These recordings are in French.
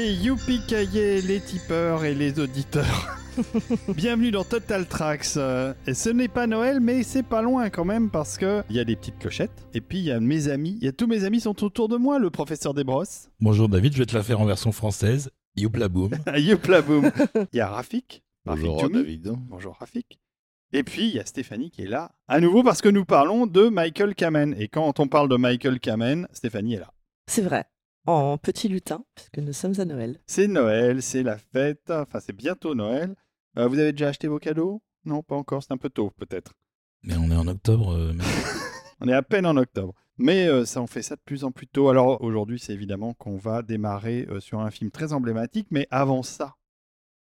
Et youpi les tipeurs et les auditeurs. Bienvenue dans Total Tracks. Euh, Et ce n'est pas Noël, mais c'est pas loin quand même parce que il y a des petites clochettes. Et puis il y a mes amis. Il y a tous mes amis sont autour de moi. Le professeur Desbrosses. Bonjour David, je vais te la faire en version française. Youpla boum. Youpla boum. Il y a Rafik. Bonjour Rafik. David. Bonjour Rafik. Et puis il y a Stéphanie qui est là à nouveau parce que nous parlons de Michael Kamen. Et quand on parle de Michael Kamen, Stéphanie est là. C'est vrai. En petit lutin, puisque nous sommes à Noël. C'est Noël, c'est la fête. Enfin, c'est bientôt Noël. Euh, vous avez déjà acheté vos cadeaux? Non, pas encore. C'est un peu tôt, peut-être. Mais on est en octobre. euh, mais- On est à peine en octobre. Mais euh, ça, on fait ça de plus en plus tôt. Alors aujourd'hui, c'est évidemment qu'on va démarrer euh, sur un film très emblématique. Mais avant ça,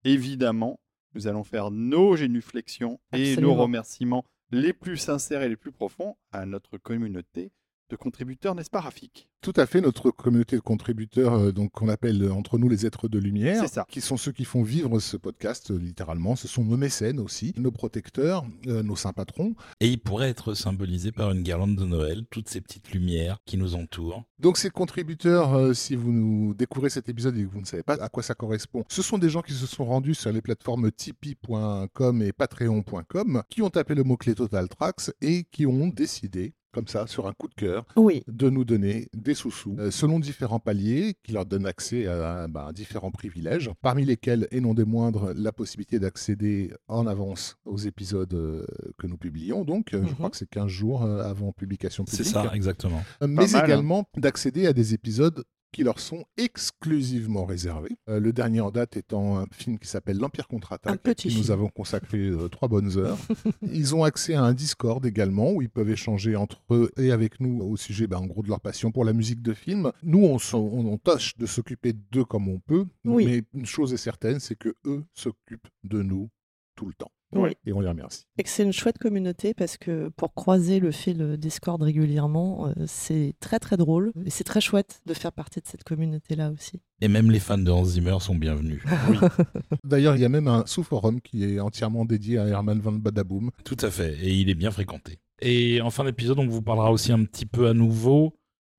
évidemment, nous allons faire nos génuflexions et nos remerciements les plus sincères et les plus profonds à notre communauté de contributeurs, n'est-ce pas, Rafik? Tout à fait, notre communauté de contributeurs, euh, donc qu'on appelle euh, entre nous les êtres de lumière, ça. qui sont ceux qui font vivre ce podcast, euh, littéralement. Ce sont nos mécènes aussi, nos protecteurs, euh, nos saints patrons. Et il pourrait être symbolisé par une guirlande de Noël, toutes ces petites lumières qui nous entourent. Donc ces contributeurs, euh, si vous nous découvrez cet épisode et que vous ne savez pas à quoi ça correspond, ce sont des gens qui se sont rendus sur les plateformes tipeee.com et patreon.com, qui ont tapé le mot-clé Total Tracks et qui ont décidé, comme ça, sur un coup de cœur, Oui, de nous donner des sous-sous euh, selon différents paliers qui leur donnent accès à, bah, différents privilèges, parmi lesquels, et non des moindres, la possibilité d'accéder en avance aux épisodes euh, que nous publions. Donc, euh, je Mhm. crois que c'est 15 jours euh, avant publication C'est ça, exactement. Euh, Mais mal, hein. également d'accéder à des épisodes qui leur sont exclusivement réservés. Euh, le dernier en date étant un film qui s'appelle L'Empire contre-attaque, qui nous film. avons consacré euh, trois bonnes heures. Ils ont accès à un Discord également où ils peuvent échanger entre eux et avec nous au sujet, ben, en gros, de leur passion pour la musique de film. Nous, on, s'en- on, on tâche de s'occuper d'eux comme on peut, Oui. mais une chose est certaine, c'est que eux s'occupent de nous tout le temps. Oui. Et on les remercie. et que c'est une chouette communauté parce que pour croiser le fil Discord régulièrement, euh, c'est très très drôle et c'est très chouette de faire partie de cette communauté-là aussi. Et même les fans de Hans Zimmer sont bienvenus. D'ailleurs, il y a même un sous-forum qui est entièrement dédié à Herman van Badaboom. Tout à fait, et il est bien fréquenté. Et en fin d'épisode, on vous parlera aussi un petit peu à nouveau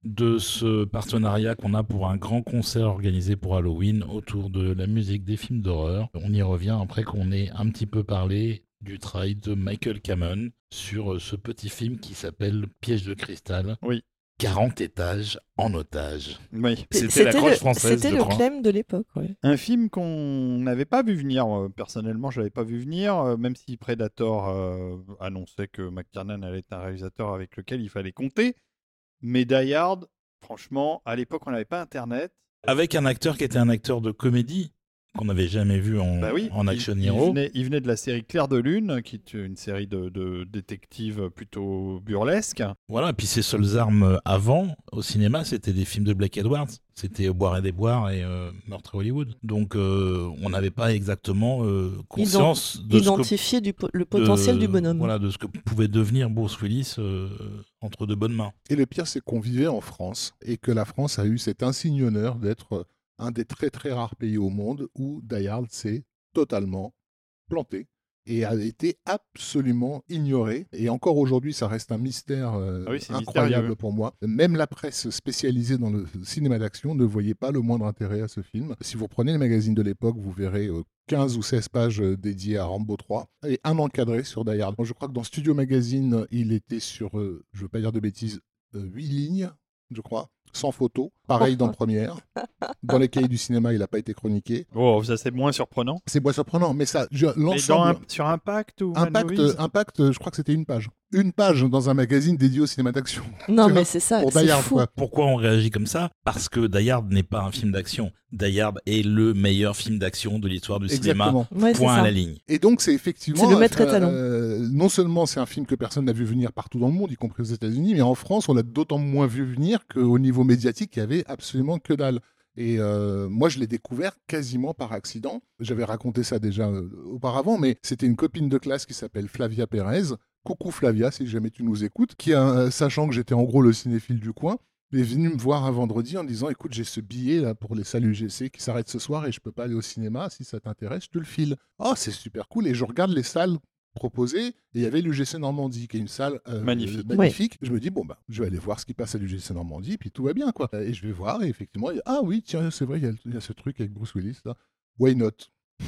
de ce partenariat qu'on a pour un grand concert organisé pour Halloween autour de la musique des films d'horreur. On y revient après qu'on ait un petit peu parlé du travail de Michael Cameron sur euh, ce petit film qui s'appelle Piège de cristal. Oui. 40 étages en otage. Oui. C'était la le, croche française, c'était le clem de l'époque. ouais. Un film qu'on n'avait pas vu venir. euh, Personnellement, je l'avais pas vu venir, euh, même si Predator euh, annonçait que McTiernan allait être un réalisateur avec lequel il fallait compter. Mais Die franchement, à l'époque, on n'avait pas Internet. Avec un acteur qui était un acteur de comédie qu'on n'avait jamais vu en, Bah oui, en il- action il, hero. venait, il venait de la série Claire de Lune, qui est une série de, de détectives plutôt burlesque. Voilà, et puis ses seules armes avant, au cinéma, c'était des films de Blake Edwards. C'était Boire et des Boires et euh, Meurtre à Hollywood. Donc, euh, on n'avait pas exactement euh, conscience de ce que Identifier du le potentiel de- du bonhomme. Voilà, de ce que pouvait devenir Bruce Willis euh, entre de bonnes mains. Et le pire, c'est qu'on vivait en France et que la France a eu cet insigne honneur d'être un des très très rares pays au monde où Die Hard s'est totalement planté et a été absolument ignoré. Et encore aujourd'hui, ça reste un mystère euh, Ah oui, incroyable pour moi. Même la presse spécialisée dans le cinéma d'action ne voyait pas le moindre intérêt à ce film. Si vous prenez les magazines de l'époque, vous verrez euh, 15 ou 16 pages euh, dédiées à Rambo 3 et un encadré sur Die Hard. Je crois que dans Studio Magazine, il était sur, euh, je ne veux pas dire de bêtises, 8 lignes, je crois, sans photo. Pareil dans Première. Dans les cahiers du cinéma, il n'a pas été chroniqué. Oh, ça c'est moins surprenant. C'est moins surprenant, mais ça, je- Mais dans l'ensemble. un- sur Impact ou Impact, Impact, je crois que c'était une page. Une page dans un magazine dédié au cinéma d'action. Non, mais c'est ça. Pour c'est Die Hard, fou. quoi. Pourquoi on réagit comme ça? Parce que Die Hard n'est pas un film d'action. Die Hard est le meilleur film d'action de l'histoire du cinéma. Exactement. Ouais, c'est Point à la ligne. Et donc, c'est effectivement. C'est le maître euh, étalon. euh, non seulement c'est un film que personne n'a vu venir partout dans le monde, y compris aux États-Unis, mais en France, on l'a d'autant moins vu venir qu'au niveau médiatique, il y avait absolument que dalle. Et euh, moi, je l'ai découvert quasiment par accident. J'avais raconté ça déjà euh, auparavant, mais c'était une copine de classe qui s'appelle Flavia Pérez. Coucou Flavia, si jamais tu nous écoutes, qui, euh, sachant que j'étais en gros le cinéphile du coin, est venue me voir un vendredi en disant Écoute, j'ai ce billet là pour les salles UGC qui s'arrête ce soir et je peux pas aller au cinéma. Si ça t'intéresse, je te le file. Oh, c'est super cool. Et je regarde les salles proposé. Et il y avait l'UGC Normandie, qui est une salle euh, Magnifique. magnifique. Je me dis, bon, bah, je vais aller voir ce qui passe à l'UGC Normandie, puis tout va bien, quoi. Et je vais voir, et effectivement, il y a- ah oui, tiens, c'est vrai, il y, a, il y a ce truc avec Bruce Willis, là. Why not?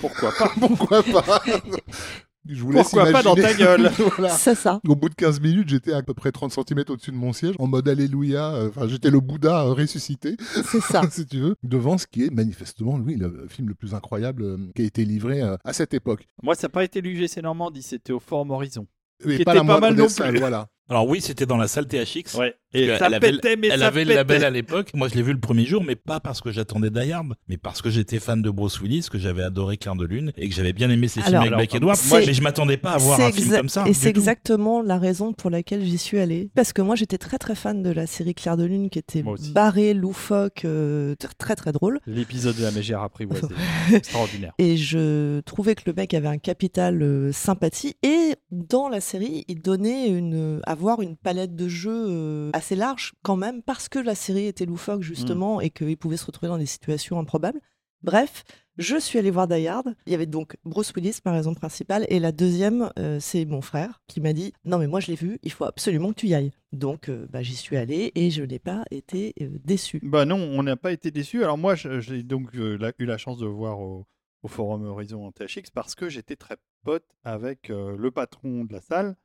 Pourquoi pas? Pourquoi pas? Je vous laisse Pourquoi pas dans ta imaginer. gueule Voilà. C'est ça. Au bout de 15 minutes, j'étais à peu près 30 cm au-dessus de mon siège, en mode Alléluia. euh, Enfin, j'étais le Bouddha euh, ressuscité, C'est ça. si tu veux, devant ce qui est manifestement, oui, le film le plus incroyable euh, qui a été livré à cette époque. Moi, ça n'a pas été l'UGC Normandie, c'était au Forum Horizon. Et Qui pas était la pas moindre mal des non salles, plus. voilà. Alors oui, c'était dans la salle THX. Ouais. Et ça qu'elle avait, pétait, mais elle ça avait le label à l'époque. Moi, je l'ai vu le premier jour, mais pas parce que j'attendais Die Hard, mais parce que j'étais fan de Bruce Willis, que j'avais adoré Claire de Lune et que j'avais bien aimé ses films avec c'est- Moi, mais je m'attendais pas à voir un film comme ça. Et c'est exactement la raison pour laquelle j'y suis allée. Parce que moi, j'étais très très fan de la série Claire de Lune, qui était barrée, loufoque, euh, très très drôle. L'épisode de la mégère apprivoisée. extraordinaire. Et je trouvais que le mec avait un capital euh, sympathie. Et dans la série, il donnait une, avoir une palette de jeux euh, assez large quand même, parce que la série était loufoque justement et qu'il pouvait se retrouver dans des situations improbables. Bref, je suis allée voir Die Hard. Il y avait donc Bruce Willis, ma raison principale. Et la deuxième, euh, c'est mon frère qui m'a dit Non, mais moi je l'ai vu, il faut absolument que tu y ailles. Donc euh, bah, j'y suis allée et je n'ai pas été euh, déçue. Bah non, on n'a pas été déçus. Alors moi, j'ai donc la- eu la chance de voir au, au Forum Horizon en THX parce que j'étais très pote avec le patron de la salle.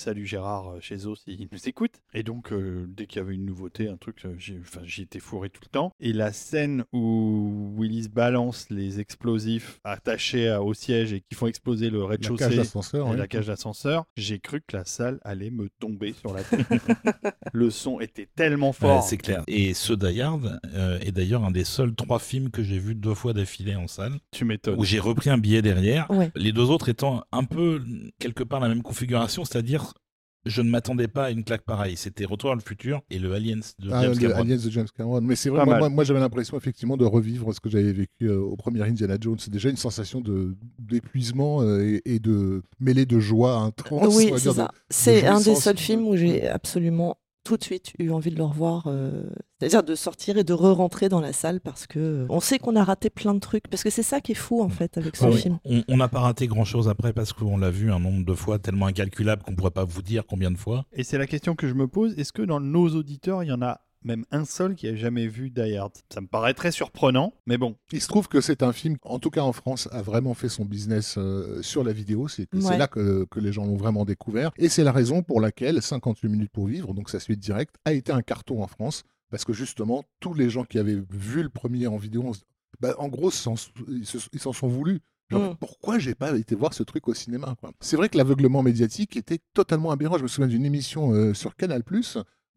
Salut Gérard euh, chez eux s'il nous écoute. Et donc, euh, dès qu'il y avait une nouveauté, un truc, euh, enfin, j'y étais fourré tout le temps. Et la scène où Willis balance les explosifs attachés à- au siège et qui font exploser le rez-de-chaussée et oui. la cage d'ascenseur, j'ai cru que la salle allait me tomber sur la tête. le son était tellement Ouais, fort. c'est clair. Et ce Die Hard euh, est d'ailleurs un des seuls trois films que j'ai vu deux fois d'affilée en salle, tu m'étonnes. où j'ai repris un billet derrière. Ouais. Les deux autres étant un peu quelque part la même configuration, c'est-à-dire je ne m'attendais pas à une claque pareille. C'était Retour à le futur et le Aliens de Ah, James le Cameron. Aliens de James Cameron. Mais c'est vrai, moi, mal. moi, moi, j'avais l'impression effectivement de revivre ce que j'avais vécu euh, au premier Indiana Jones. C'est déjà une sensation de d'épuisement euh, et, et de mêlée de joie intense. Oui, c'est ça. C'est un des seuls films où j'ai absolument tout de suite eu envie de le revoir. euh, C'est-à-dire de sortir et de re-rentrer dans la salle parce que euh, on sait qu'on a raté plein de trucs. Parce que c'est ça qui est fou en fait avec ce Ah oui. film. On on n'a pas raté grand-chose après parce qu'on l'a vu un nombre de fois tellement incalculable qu'on ne pourrait pas vous dire combien de fois. Et c'est la question que je me pose, est-ce que dans nos auditeurs, il y en a même un seul qui a jamais vu Die Hard Ça me paraît très surprenant, mais bon. Il se trouve que c'est un film, en tout cas en France, a vraiment fait son business euh, sur la vidéo. C'est Ouais. là que, que les gens l'ont vraiment découvert. Et c'est la raison pour laquelle 58 minutes pour vivre, donc sa suite directe, a été un carton en France. Parce que justement, tous les gens qui avaient vu le premier en vidéo, bah, en gros, ils se- ils s'en sont voulus. Genre, Mm. pourquoi j'ai pas été voir ce truc au cinéma C'est vrai que l'aveuglement médiatique était totalement aberrant. Je me souviens d'une émission euh, sur Canal+,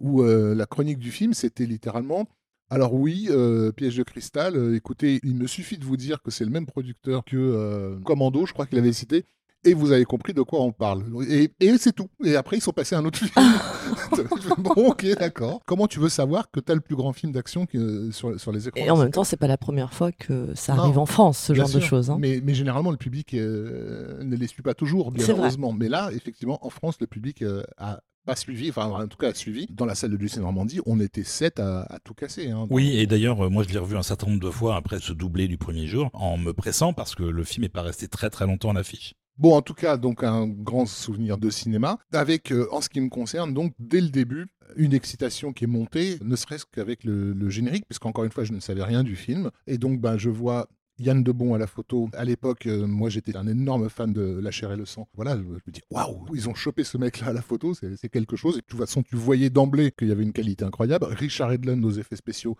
où euh, la chronique du film, c'était littéralement alors oui, euh, Piège de cristal, euh, écoutez, il me suffit de vous dire que c'est le même producteur que euh, Commando, je crois qu'il avait cité, et vous avez compris de quoi on parle. Et, et c'est tout. Et après, ils sont passés à un autre film. bon, ok, d'accord. Comment tu veux savoir que tu as le plus grand film d'action sur, sur les écrans? Et en même temps, c'est pas la première fois que ça Non, arrive en France, ce genre de choses. hein. Mais, mais généralement, le public ne les suit pas toujours, bien vrai. heureusement. Mais là, effectivement, en France, le public a pas suivi, enfin en tout cas suivi. Dans la salle de Lucien Normandie, on était sept à, à tout casser. hein. Oui, et d'ailleurs, euh, moi je l'ai revu un certain nombre de fois après ce doublé du premier jour, en me pressant parce que le film n'est pas resté très très longtemps à l'affiche. Bon, en tout cas, donc un grand souvenir de cinéma, avec, euh, en ce qui me concerne, donc dès le début, une excitation qui est montée, ne serait-ce qu'avec le, le générique, puisqu'encore une fois, je ne savais rien du film. Et donc, ben, je vois Yann Debon à la photo. À l'époque, euh, moi, j'étais un énorme fan de La chair et le sang. Voilà, je, me dis, waouh, ils ont chopé ce mec-là à la photo, c'est c'est quelque chose. Et de toute façon, tu voyais d'emblée qu'il y avait une qualité incroyable. Richard Edlund aux effets spéciaux.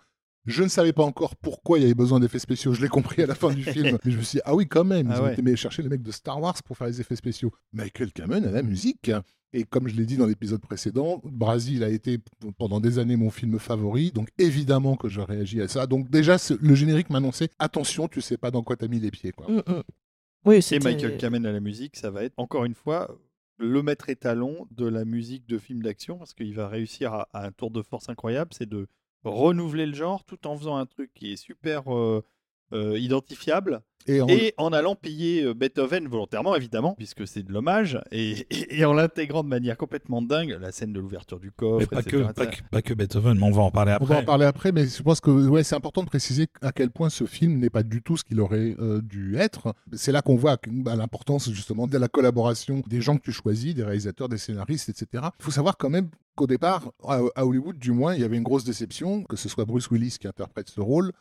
Je ne savais pas encore pourquoi il y avait besoin d'effets spéciaux. Je l'ai compris à la fin du film. Mais je me suis dit, ah oui, quand même. Ils Ah ont ouais. été mais chercher les mecs de Star Wars pour faire les effets spéciaux. Michael Cameron à la musique. Et comme je l'ai dit dans l'épisode précédent, Brasil a été pendant des années mon film favori. Donc évidemment que je réagis à ça. Donc déjà, le générique m'annonçait attention, tu sais pas dans quoi t'as mis les pieds. Quoi. Mm, mm. Oui, Et Michael Kamen à la musique, ça va être encore une fois le maître étalon de la musique de film d'action parce qu'il va réussir à, à un tour de force incroyable, c'est de renouveler le genre tout en faisant un truc qui est super euh, euh, identifiable Et en- Et en allant piller euh, Beethoven volontairement, évidemment, puisque c'est de l'hommage, et, et- et en l'intégrant de manière complètement dingue, la scène de l'ouverture du coffre, Mais pas etc., que, pas, que, pas que Beethoven, mais on va en parler On après. va en parler après, mais je pense que ouais, c'est important de préciser à quel point ce film n'est pas du tout ce qu'il aurait euh, dû être. C'est là qu'on voit bah, l'importance justement de la collaboration des gens que tu choisis, des réalisateurs, des scénaristes, etc. Il faut savoir quand même qu'au départ, à, à Hollywood du moins, il y avait une grosse déception que ce soit Bruce Willis qui interprète ce rôle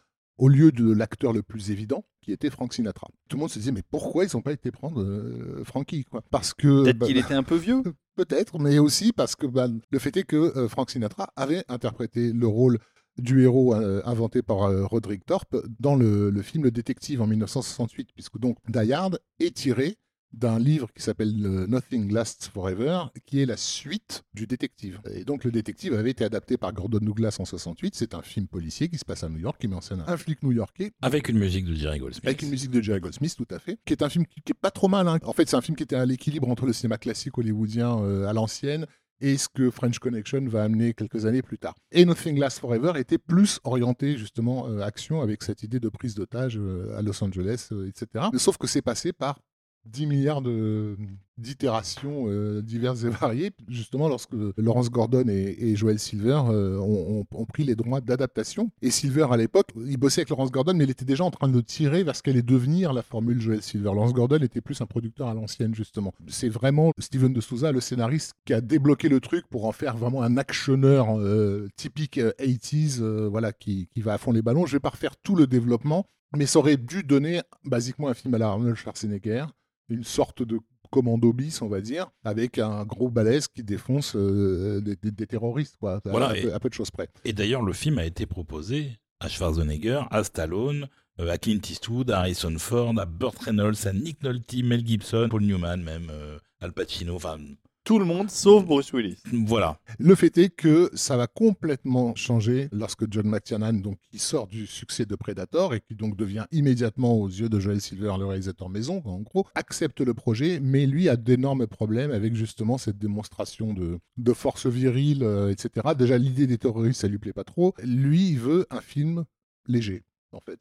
au lieu de l'acteur le plus évident, qui était Frank Sinatra. Tout le monde se disait, mais pourquoi ils n'ont pas été prendre euh, Frankie quoi? Parce que... Peut-être bah, qu'il était un peu vieux. Peut-être, mais aussi parce que bah, le fait est que euh, Frank Sinatra avait interprété le rôle du héros euh, inventé par euh, Roderick Thorpe dans le, le film Le Détective en 1968, puisque donc Die Hard est tiré d'un livre qui s'appelle Nothing Lasts Forever, qui est la suite du détective. Et donc le détective avait été adapté par Gordon Douglas en 68, c'est un film policier qui se passe à New York, qui met en scène un flic new-yorkais Avec une musique de Jerry Goldsmith. avec une musique de Jerry Goldsmith, tout à fait, qui est un film qui, qui est pas trop mal. hein. En fait, c'est un film qui était à l'équilibre entre le cinéma classique hollywoodien euh, à l'ancienne et ce que French Connection va amener quelques années plus tard. Et Nothing Lasts Forever était plus orienté justement euh, action avec cette idée de prise d'otage euh, à Los Angeles, euh, etc. Sauf que c'est passé par 10 milliards de- d'itérations euh, diverses et variées, justement lorsque Lawrence Gordon et, et Joel Silver euh, ont, pris les droits d'adaptation. Et Silver, à l'époque, il bossait avec Lawrence Gordon, mais il était déjà en train de tirer vers ce qu'allait devenir la formule Joel Silver. Lawrence Gordon était plus un producteur à l'ancienne, justement. C'est vraiment Steven de Souza, le scénariste, qui a débloqué le truc pour en faire vraiment un actionneur euh, typique euh, 80s, euh, voilà, qui, qui va à fond les ballons. Je vais pas refaire tout le développement, mais ça aurait dû donner basiquement un film à la Arnold Schwarzenegger, une sorte de commando bis, on va dire, avec un gros balèze qui défonce euh, des, des- des terroristes, quoi, Voilà, à, et- peu, à peu de choses près. Et d'ailleurs, le film a été proposé à Schwarzenegger, à Stallone, euh, à Clint Eastwood, à Harrison Ford, à Burt Reynolds, à Nick Nolte, Mel Gibson, Paul Newman, même euh, Al Pacino. Enfin, Tout le monde, sauf Bruce Willis. voilà. Le fait est que ça va complètement changer lorsque John McTiernan, donc, qui sort du succès de Predator et qui donc devient immédiatement aux yeux de Joel Silver le réalisateur maison, en gros, accepte le projet, mais lui a d'énormes problèmes avec justement cette démonstration de, de force virile, euh, etc. Déjà, l'idée des terroristes, ça lui plaît pas trop. Lui, il veut un film léger.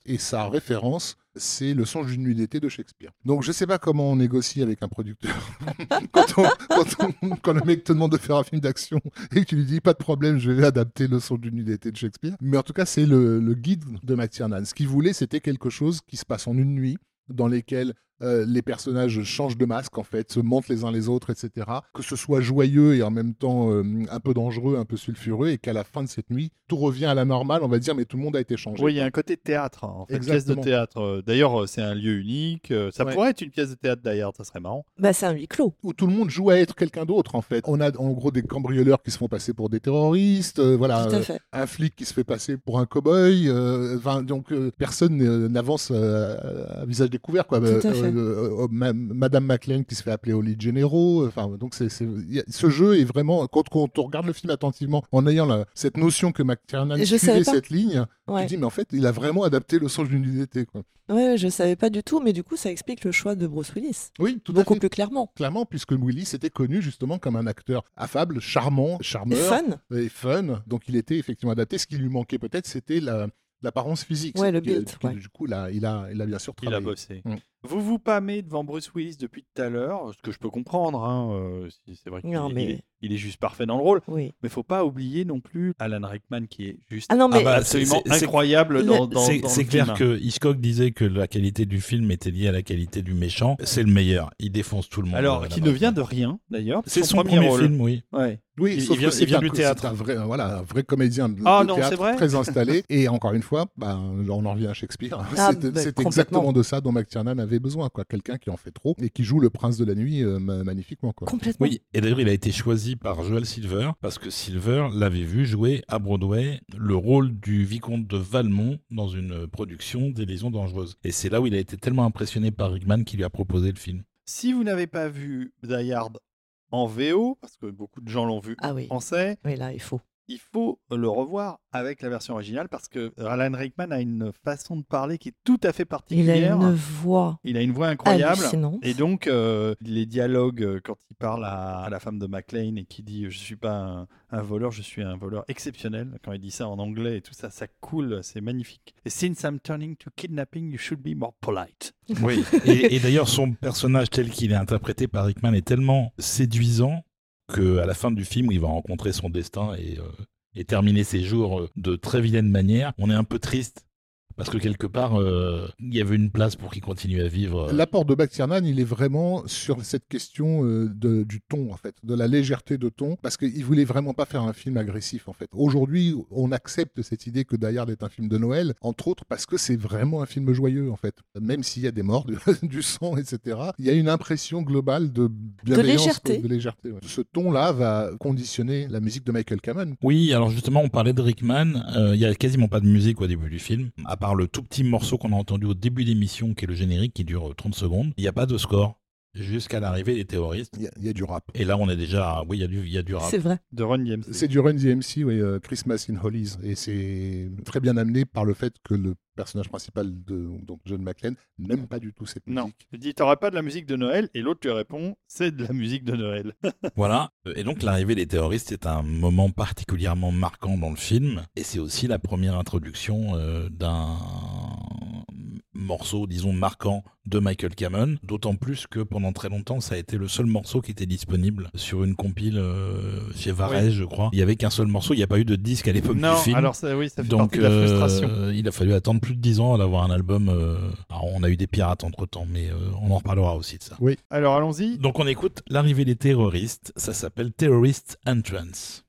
Et sa référence, c'est le songe d'une nuit d'été de Shakespeare. Donc je sais pas comment on négocie avec un producteur quand, on- le mec te demande de faire un film d'action et que tu lui dis pas de problème, je vais adapter le son d'une nuit d'été de Shakespeare. Mais en tout cas, c'est le, le guide de McTiernan. Ce qu'il voulait, c'était quelque chose qui se passe en une nuit, dans lesquelles euh, les personnages changent de masque, en fait, se montent les uns les autres, etc. Que ce soit joyeux et en même temps euh, un peu dangereux, un peu sulfureux, et qu'à la fin de cette nuit, tout revient à la normale, on va dire, mais tout le monde a été changé. Oui, il y a un côté théâtre, hein, en fait, pièce de théâtre. Euh, D'ailleurs, c'est un lieu unique. Ça Ouais. pourrait être une pièce de théâtre d'ailleurs, ça serait marrant. Bah, c'est un huis clos. où tout le monde joue à être quelqu'un d'autre en fait. On a en gros des cambrioleurs qui se font passer pour des terroristes, euh, voilà, Tout à euh, fait. un flic qui se fait passer pour un cow-boy, euh, donc euh, personne n'avance euh, à visage découvert quoi. Tout à fait. Euh, ma- Madame McLean qui se fait appeler Holly Gennaro, enfin donc c'est ce jeu est vraiment quand, quand on regarde le film attentivement en ayant la- cette notion que McTiernan suivait cette ligne, Ouais. tu dis mais en fait il a vraiment adapté le sens d'une unité quoi. Ouais, je savais pas du tout, mais du coup, ça explique le choix de Bruce Willis. Oui, tout à Beaucoup fait. plus clairement. Clairement, puisque Willis était connu justement comme un acteur affable, charmant, Et charmeur fun. et fun. Donc il était effectivement adapté. Ce qui lui manquait peut-être, c'était la- l'apparence physique. Ouais, le build, qui, ouais. Du coup, là, il a, il a bien sûr Il a travaillé. bossé. Mm. Vous vous pâmez devant Bruce Willis depuis tout à l'heure, ce que je peux comprendre. hein, euh, si- c'est vrai qu'il Non, il mais- est, il est juste parfait dans le rôle. Oui. Mais faut pas oublier non plus Alan Rickman qui est juste Ah non, mais Ah bah, absolument c'est- c'est- incroyable Le- dans, dans, C'est dans c'est clair film. que Hitchcock disait que la qualité du film était liée à la qualité du méchant. C'est le meilleur. Il défonce tout le monde. Alors, euh, qui là-bas. ne vient de rien d'ailleurs. C'est son premier, rôle. film, oui. Ouais. Oui, Il- sauf il vient- que c'est il vient un- du c'est théâtre. un vrai, voilà, un vrai comédien de, Ah de non, théâtre c'est vrai très installé. et encore une fois, bah, on en revient à Shakespeare. Ah, c'est bah, complètement. exactement de ça dont McTiernan avait besoin, quoi. Quelqu'un qui en fait trop et qui joue le prince de la nuit euh, ma- magnifiquement, quoi. Complètement. Oui, et d'ailleurs, il a été choisi par Joel Silver parce que Silver l'avait vu jouer à Broadway le rôle du vicomte de Valmont dans une production des Liaisons dangereuses. Et c'est là où il a été tellement impressionné par Rickman qu'il lui a proposé le film. Si vous n'avez pas vu Die Hard en VO, parce que beaucoup de gens l'ont vu Ah oui. en français, Oui, là, il faut. Il faut le revoir avec la version originale parce que Alan Rickman a une façon de parler qui est tout à fait Il particulière. a une voix Il a une voix incroyable. Et donc, euh, les dialogues, euh, quand il parle à, à la femme de McLean et qui dit Je suis pas un, un voleur, je suis un voleur exceptionnel, quand il dit ça en anglais et tout ça, ça coule, c'est magnifique. Et since I'm turning to kidnapping, you should be more polite. Oui. Et, et d'ailleurs, son personnage tel qu'il est interprété par Rickman est tellement séduisant que à la fin du film, il va rencontrer son destin et, euh, et terminer ses jours euh, de très vilaine manière, on est un peu triste. Parce que quelque part, euh, il y avait une place pour qu'il continue à vivre. euh, L'apport de McTiernan, il est vraiment sur cette question euh, de, du ton, en fait, de la légèreté de ton, parce qu'il voulait vraiment pas faire un film agressif, en fait. Aujourd'hui, on accepte cette idée que Die Hard est un film de Noël, entre autres parce que c'est vraiment un film joyeux, en fait. Même s'il y a des morts, du, du sang, etc., il y a une impression globale de bienveillance, légèreté. De légèreté ouais. Ce ton-là va conditionner la musique de Michael Kamen. Oui, alors justement, on parlait de Rickman. Euh, Il y a quasiment pas de musique au début du film, à part le tout petit morceau qu'on a entendu au début de l'émission, qui est le générique, qui dure 30 secondes. Il n'y a pas de score jusqu'à l'arrivée des terroristes. Il y, a, il y a du rap. Et là, on est déjà, oui, il y a du, il y a du rap. C'est vrai. De Ron James. C'est du Run DMC, oui, euh, Christmas in Hollies. Et c'est très bien amené par le fait que le personnage principal de donc John McClane n'aime pas du tout cette Non. musique. Il dit T'auras pas de la musique de Noël Et l'autre lui répond C'est de la musique de Noël. Voilà. Et donc l'arrivée des terroristes est un moment particulièrement marquant dans le film. Et c'est aussi la première introduction euh, d'un morceau, disons, marquant de Michael Cameron. D'autant plus que pendant très longtemps, ça a été le seul morceau qui était disponible sur une compile euh, chez Varese, Oui. je crois. Il y avait qu'un seul morceau. Il n'y a pas eu de disque à l'époque non, du film. alors ça, oui, ça fait Donc, partie de la euh, frustration. il a fallu attendre plus de 10 ans d'avoir un album. euh, Alors, on a eu des pirates entre temps, mais euh, on en reparlera aussi de ça. Alors allons-y. Donc on écoute l'arrivée des terroristes, ça s'appelle Terrorist Entrance.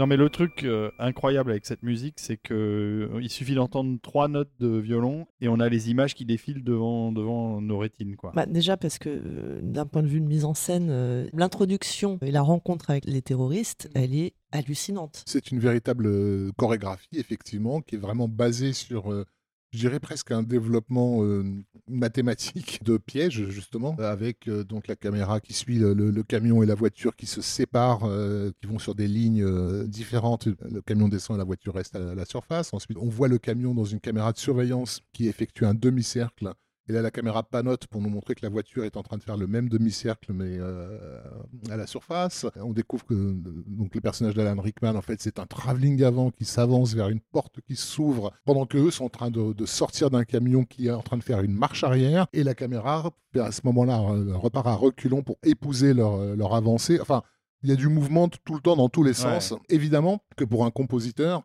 Non, mais le truc euh, incroyable avec cette musique, c'est que euh, il suffit d'entendre trois notes de violon et on a les images qui défilent devant, devant nos rétines, quoi. Bah, déjà parce que euh, d'un point de vue de mise en scène, euh, l'introduction et la rencontre avec les terroristes, elle est hallucinante. C'est une véritable chorégraphie, effectivement, qui est vraiment basée sur, euh, je dirais presque un développement euh, mathématique de pièges, justement, avec euh, donc la caméra qui suit le, camion et la voiture qui se séparent, euh, qui vont sur des lignes différentes. Le camion descend et la voiture reste à la surface. Ensuite, on voit le camion dans une caméra de surveillance qui effectue un demi-cercle. Et là, la caméra panote pour nous montrer que la voiture est en train de faire le même demi-cercle, mais euh, à la surface. On découvre que donc, le personnage d'Alan Rickman, en fait, c'est un travelling avant qui s'avance vers une porte qui s'ouvre, pendant qu'eux sont en train de, de sortir d'un camion qui est en train de faire une marche arrière. Et la caméra, à ce moment-là, repart à reculons pour épouser leur, euh, leur avancée. Enfin, il y a du mouvement tout le temps dans tous les Ouais. sens. Évidemment que pour un compositeur,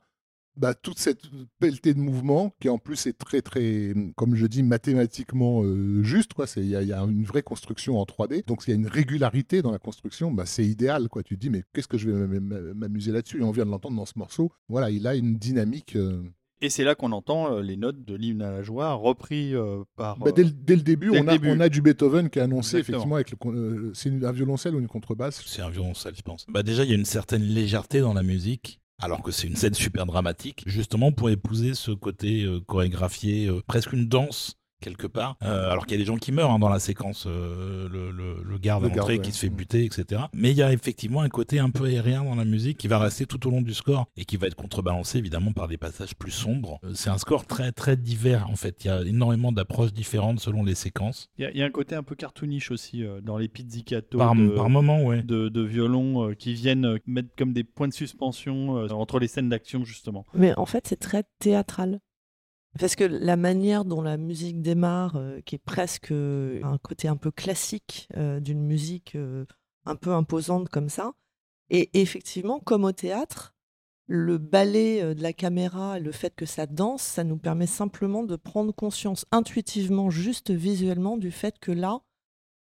bah, toute cette pelletée de mouvements, qui en plus est très, très, comme je dis, mathématiquement euh, juste, quoi. C'est- Il y, a- il y a une vraie construction en 3D, donc il y a une régularité dans la construction, bah, c'est idéal, quoi. Tu te dis, mais qu'est-ce que je vais m'amuser là-dessus? Et on vient de l'entendre dans ce morceau. Voilà, il a une dynamique. euh, Et c'est là qu'on entend euh, les notes de l'hymne à la joie repris euh, par. bah, dès, le- dès le début, dès on, le a, début. on a du Beethoven qui est annoncé, Exactement. effectivement, avec le, con- c'est un violoncelle ou une contrebasse? C'est un violoncelle, je pense. Bah déjà, il y a une certaine légèreté dans la musique, alors que c'est une scène super dramatique, justement pour épouser ce côté euh, chorégraphié, euh, presque une danse quelque part. Euh, alors qu'il y a des gens qui meurent hein, dans la séquence, euh, le, le- le garde Le à l'entrée garde, qui ouais. se fait buter, etc. Mais il y a effectivement un côté un peu aérien dans la musique qui va rester tout au long du score et qui va être contrebalancé évidemment par des passages plus sombres. Euh, C'est un score très très divers en fait. Il y a énormément d'approches différentes selon les séquences. Il y, a- il y a un côté un peu cartoonish aussi euh, dans les pizzicato Par, de, par moment, ouais. de, de violon euh, qui viennent mettre comme des points de suspension euh, entre les scènes d'action justement. Mais en fait, c'est très théâtral. Parce que la manière dont la musique démarre, euh, qui est presque euh, un côté un peu classique euh, d'une musique un peu imposante comme ça, et effectivement, comme au théâtre, le ballet de la caméra, le fait que ça danse, ça nous permet simplement de prendre conscience intuitivement, juste visuellement, du fait que là,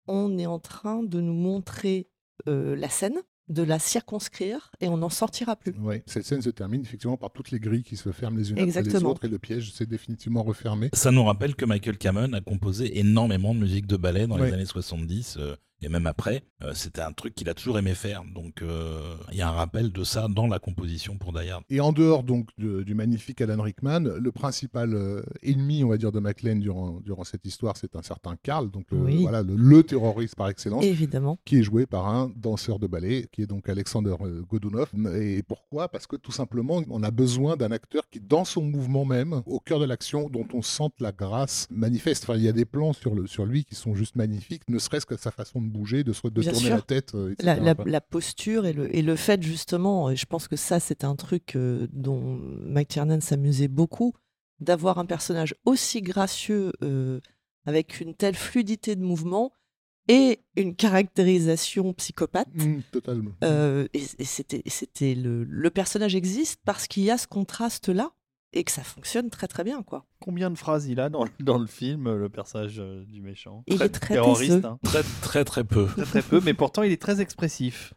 on est en train de nous montrer la scène, de la circonscrire, et on n'en sortira plus. Ouais. Cette scène se termine effectivement par toutes les grilles qui se ferment les unes après les Exactement. autres et le piège s'est définitivement refermé. Ça nous rappelle que Michael Kamen a composé énormément de musique de ballet dans Ouais. les années 70 euh, et même après. Euh, C'était un truc qu'il a toujours aimé faire. Donc euh, il y a un rappel de ça dans la composition pour Die Hard. Et en dehors donc de- du magnifique Alan Rickman, le principal euh, ennemi, on va dire, de McLean durant, durant cette histoire, c'est un certain Carl, donc euh, Oui. voilà le, le terroriste par excellence, Évidemment. qui est joué par un danseur de ballet, qui est donc Alexander Godunov. Et pourquoi? Parce que tout simplement, on a besoin d'un acteur qui, dans son mouvement même, au cœur de l'action, dont on sente la grâce manifeste. Enfin, il y a des plans sur, le, sur lui qui sont juste magnifiques, ne serait-ce que sa façon de bouger, de, se, de tourner sûr. la tête. euh, etc., La, la- quoi. la posture et le, et le fait justement, et je pense que ça c'est un truc euh, dont Mike Tiernan s'amusait beaucoup, d'avoir un personnage aussi gracieux, euh, avec une telle fluidité de mouvement et une caractérisation psychopathe. Mm, totalement. Euh, et c'était le, le personnage existe parce qu'il y a ce contraste-là et que ça fonctionne très très bien quoi. Combien de phrases il a dans, le- dans le film, le personnage euh, du méchant? Il est très terroriste, hein. Très très très peu. très très peu, mais pourtant il est très expressif.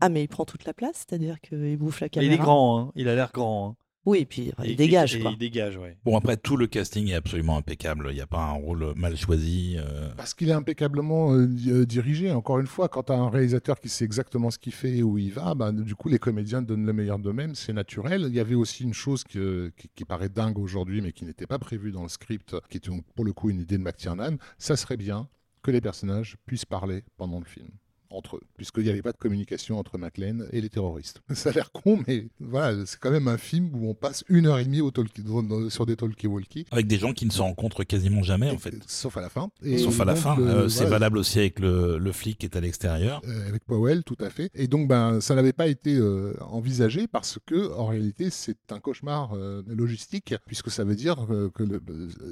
Ah mais il prend toute la place, c'est-à-dire qu'il bouffe la Et caméra. il est grand, hein. il a l'air grand. hein. Oui, et puis enfin, Et- il dégage et- et quoi. Il dégage, ouais. Bon après tout le casting est absolument impeccable. Il n'y a pas un rôle mal choisi. euh. Parce qu'il est impeccablement euh, euh, dirigé. Encore une fois, quand tu as un réalisateur qui sait exactement ce qu'il fait et où il va, bah, du coup, les comédiens donnent le meilleur d'eux-mêmes. C'est naturel. Il y avait aussi une chose que- qui, qui paraît dingue aujourd'hui, mais qui n'était pas prévue dans le script, qui était donc, pour le coup une idée de McTiernan. Ça serait bien que les personnages puissent parler pendant le film. Entre eux, puisqu'il n'y avait pas de communication entre McLean et les terroristes. Ça a l'air con, mais voilà, c'est quand même un film où on passe une heure et demie au talkie, sur des talkie-walkie. Avec des gens qui ne se rencontrent quasiment jamais, en fait. Sauf à la fin. Et Sauf à la fin. Euh, c'est valable aussi avec le, le, flic qui est à l'extérieur. Euh, avec Powell, tout à fait. Et donc, ben, ça n'avait pas été euh, envisagé parce que, en réalité, c'est un cauchemar logistique, puisque ça veut dire que le,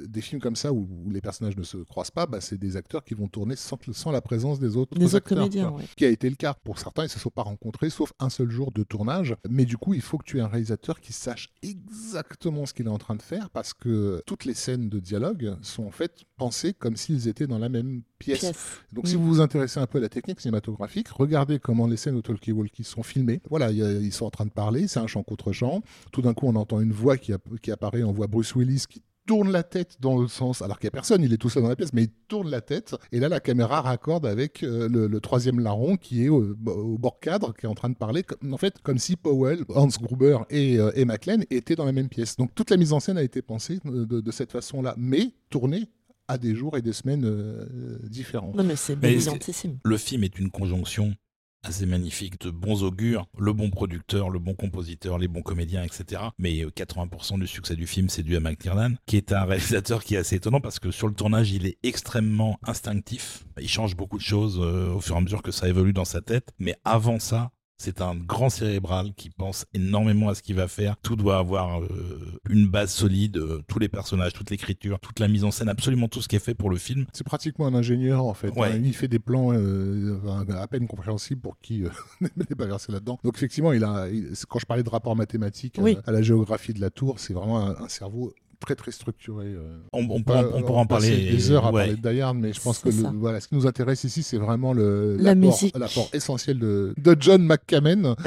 des films comme ça où, les personnages ne se croisent pas, ben, c'est des acteurs qui vont tourner sans, sans la présence des autres des acteurs. Autres comédiens, Qui a été le cas. Pour certains, ils ne se sont pas rencontrés, sauf un seul jour de tournage. Mais du coup, il faut que tu aies un réalisateur qui sache exactement ce qu'il est en train de faire parce que toutes les scènes de dialogue sont en fait pensées comme s'ils étaient dans la même pièce. Donc, si vous vous intéressez un peu à la technique cinématographique, regardez comment les scènes au talkie-walkie sont filmées. Voilà, ils sont en train de parler, c'est un chant contre chant. Tout d'un coup, on entend une voix qui, qui apparaît, on voit Bruce Willis qui tourne la tête dans le sens, alors qu'il n'y a personne, il est tout seul dans la pièce, mais il tourne la tête. Et là, la caméra raccorde avec euh, le, troisième larron qui est au, bord cadre, qui est en train de parler, en fait, comme si Powell, Hans Gruber et, euh, et McLean étaient dans la même pièce. Donc toute la mise en scène a été pensée de, cette façon-là, mais tournée à des jours et des semaines euh, différents. Non, mais c'est brillantissime. Le film est une conjonction assez magnifique, de bons augures, le bon producteur, le bon compositeur, les bons comédiens, etc. Mais 80% euh, du succès du film, c'est dû à McTiernan, qui est un réalisateur qui est assez étonnant parce que sur le tournage, il est extrêmement instinctif. Il change beaucoup de choses euh, au fur et à mesure que ça évolue dans sa tête. Mais avant ça, c'est un grand cérébral qui pense énormément à ce qu'il va faire. Tout doit avoir euh, une base solide, euh, tous les personnages, toute l'écriture, toute la mise en scène, absolument tout ce qui est fait pour le film. C'est pratiquement un ingénieur en fait. Il fait des plans euh, à peine compréhensibles pour qui n'est pas versé là-dedans. Donc effectivement, il a, quand je parlais de rapport mathématique à la géographie de la tour, c'est vraiment un cerveau très très structuré. Euh. On, on, pourra, on, pourra en parler. des heures à parler de Die mais je pense que voilà, ce qui nous intéresse ici, c'est vraiment le l'apport essentiel de, de John McCamen.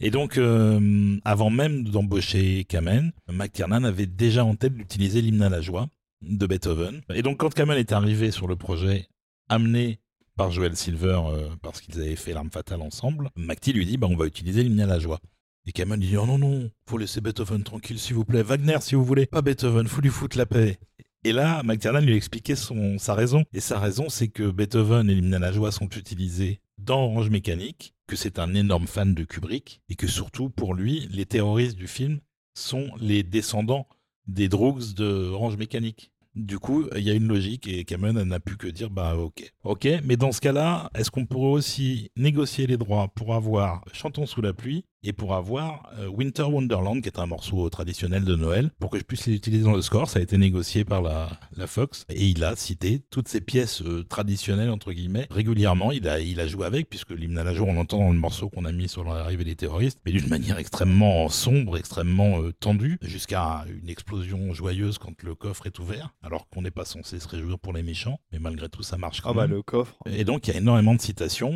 Et donc, euh, avant même d'embaucher Kamen, McTiernan avait déjà en tête d'utiliser l'hymne à la joie de Beethoven. Et donc, quand Kamen est arrivé sur le projet, amené par Joel Silver, euh, parce qu'ils avaient fait l'arme fatale ensemble, McTie lui dit bah, on va utiliser l'hymne à la joie. Et Kamen dit oh non, non, faut laisser Beethoven tranquille, s'il vous plaît. Wagner, si vous voulez. Pas Beethoven, faut lui foutre la paix. Et là, McTiernan lui expliquait son, sa raison. Et sa raison, c'est que Beethoven et l'hymne joie sont utilisés dans Orange Mécanique, que c'est un énorme fan de Kubrick, et que surtout, pour lui, les terroristes du film sont les descendants des drogues de Orange Mécanique. Du coup, il y a une logique et Cameron n'a pu que dire bah ok. Ok, mais dans ce cas-là, est-ce qu'on pourrait aussi négocier les droits pour avoir Chantons sous la pluie et pour avoir euh, Winter Wonderland, qui est un morceau traditionnel de Noël, pour que je puisse les utiliser dans le score. Ça a été négocié par la, la Fox et il a cité toutes ces pièces euh, traditionnelles entre guillemets régulièrement. Il a il a joué avec puisque l'hymne à la jour on l'entend dans le morceau qu'on a mis sur l'arrivée des terroristes, mais d'une manière extrêmement sombre, extrêmement euh, tendue, jusqu'à une explosion joyeuse quand le coffre est ouvert, alors qu'on n'est pas censé se réjouir pour les méchants, mais malgré tout ça marche quand ah bah le coffre. Et donc il y a énormément de citations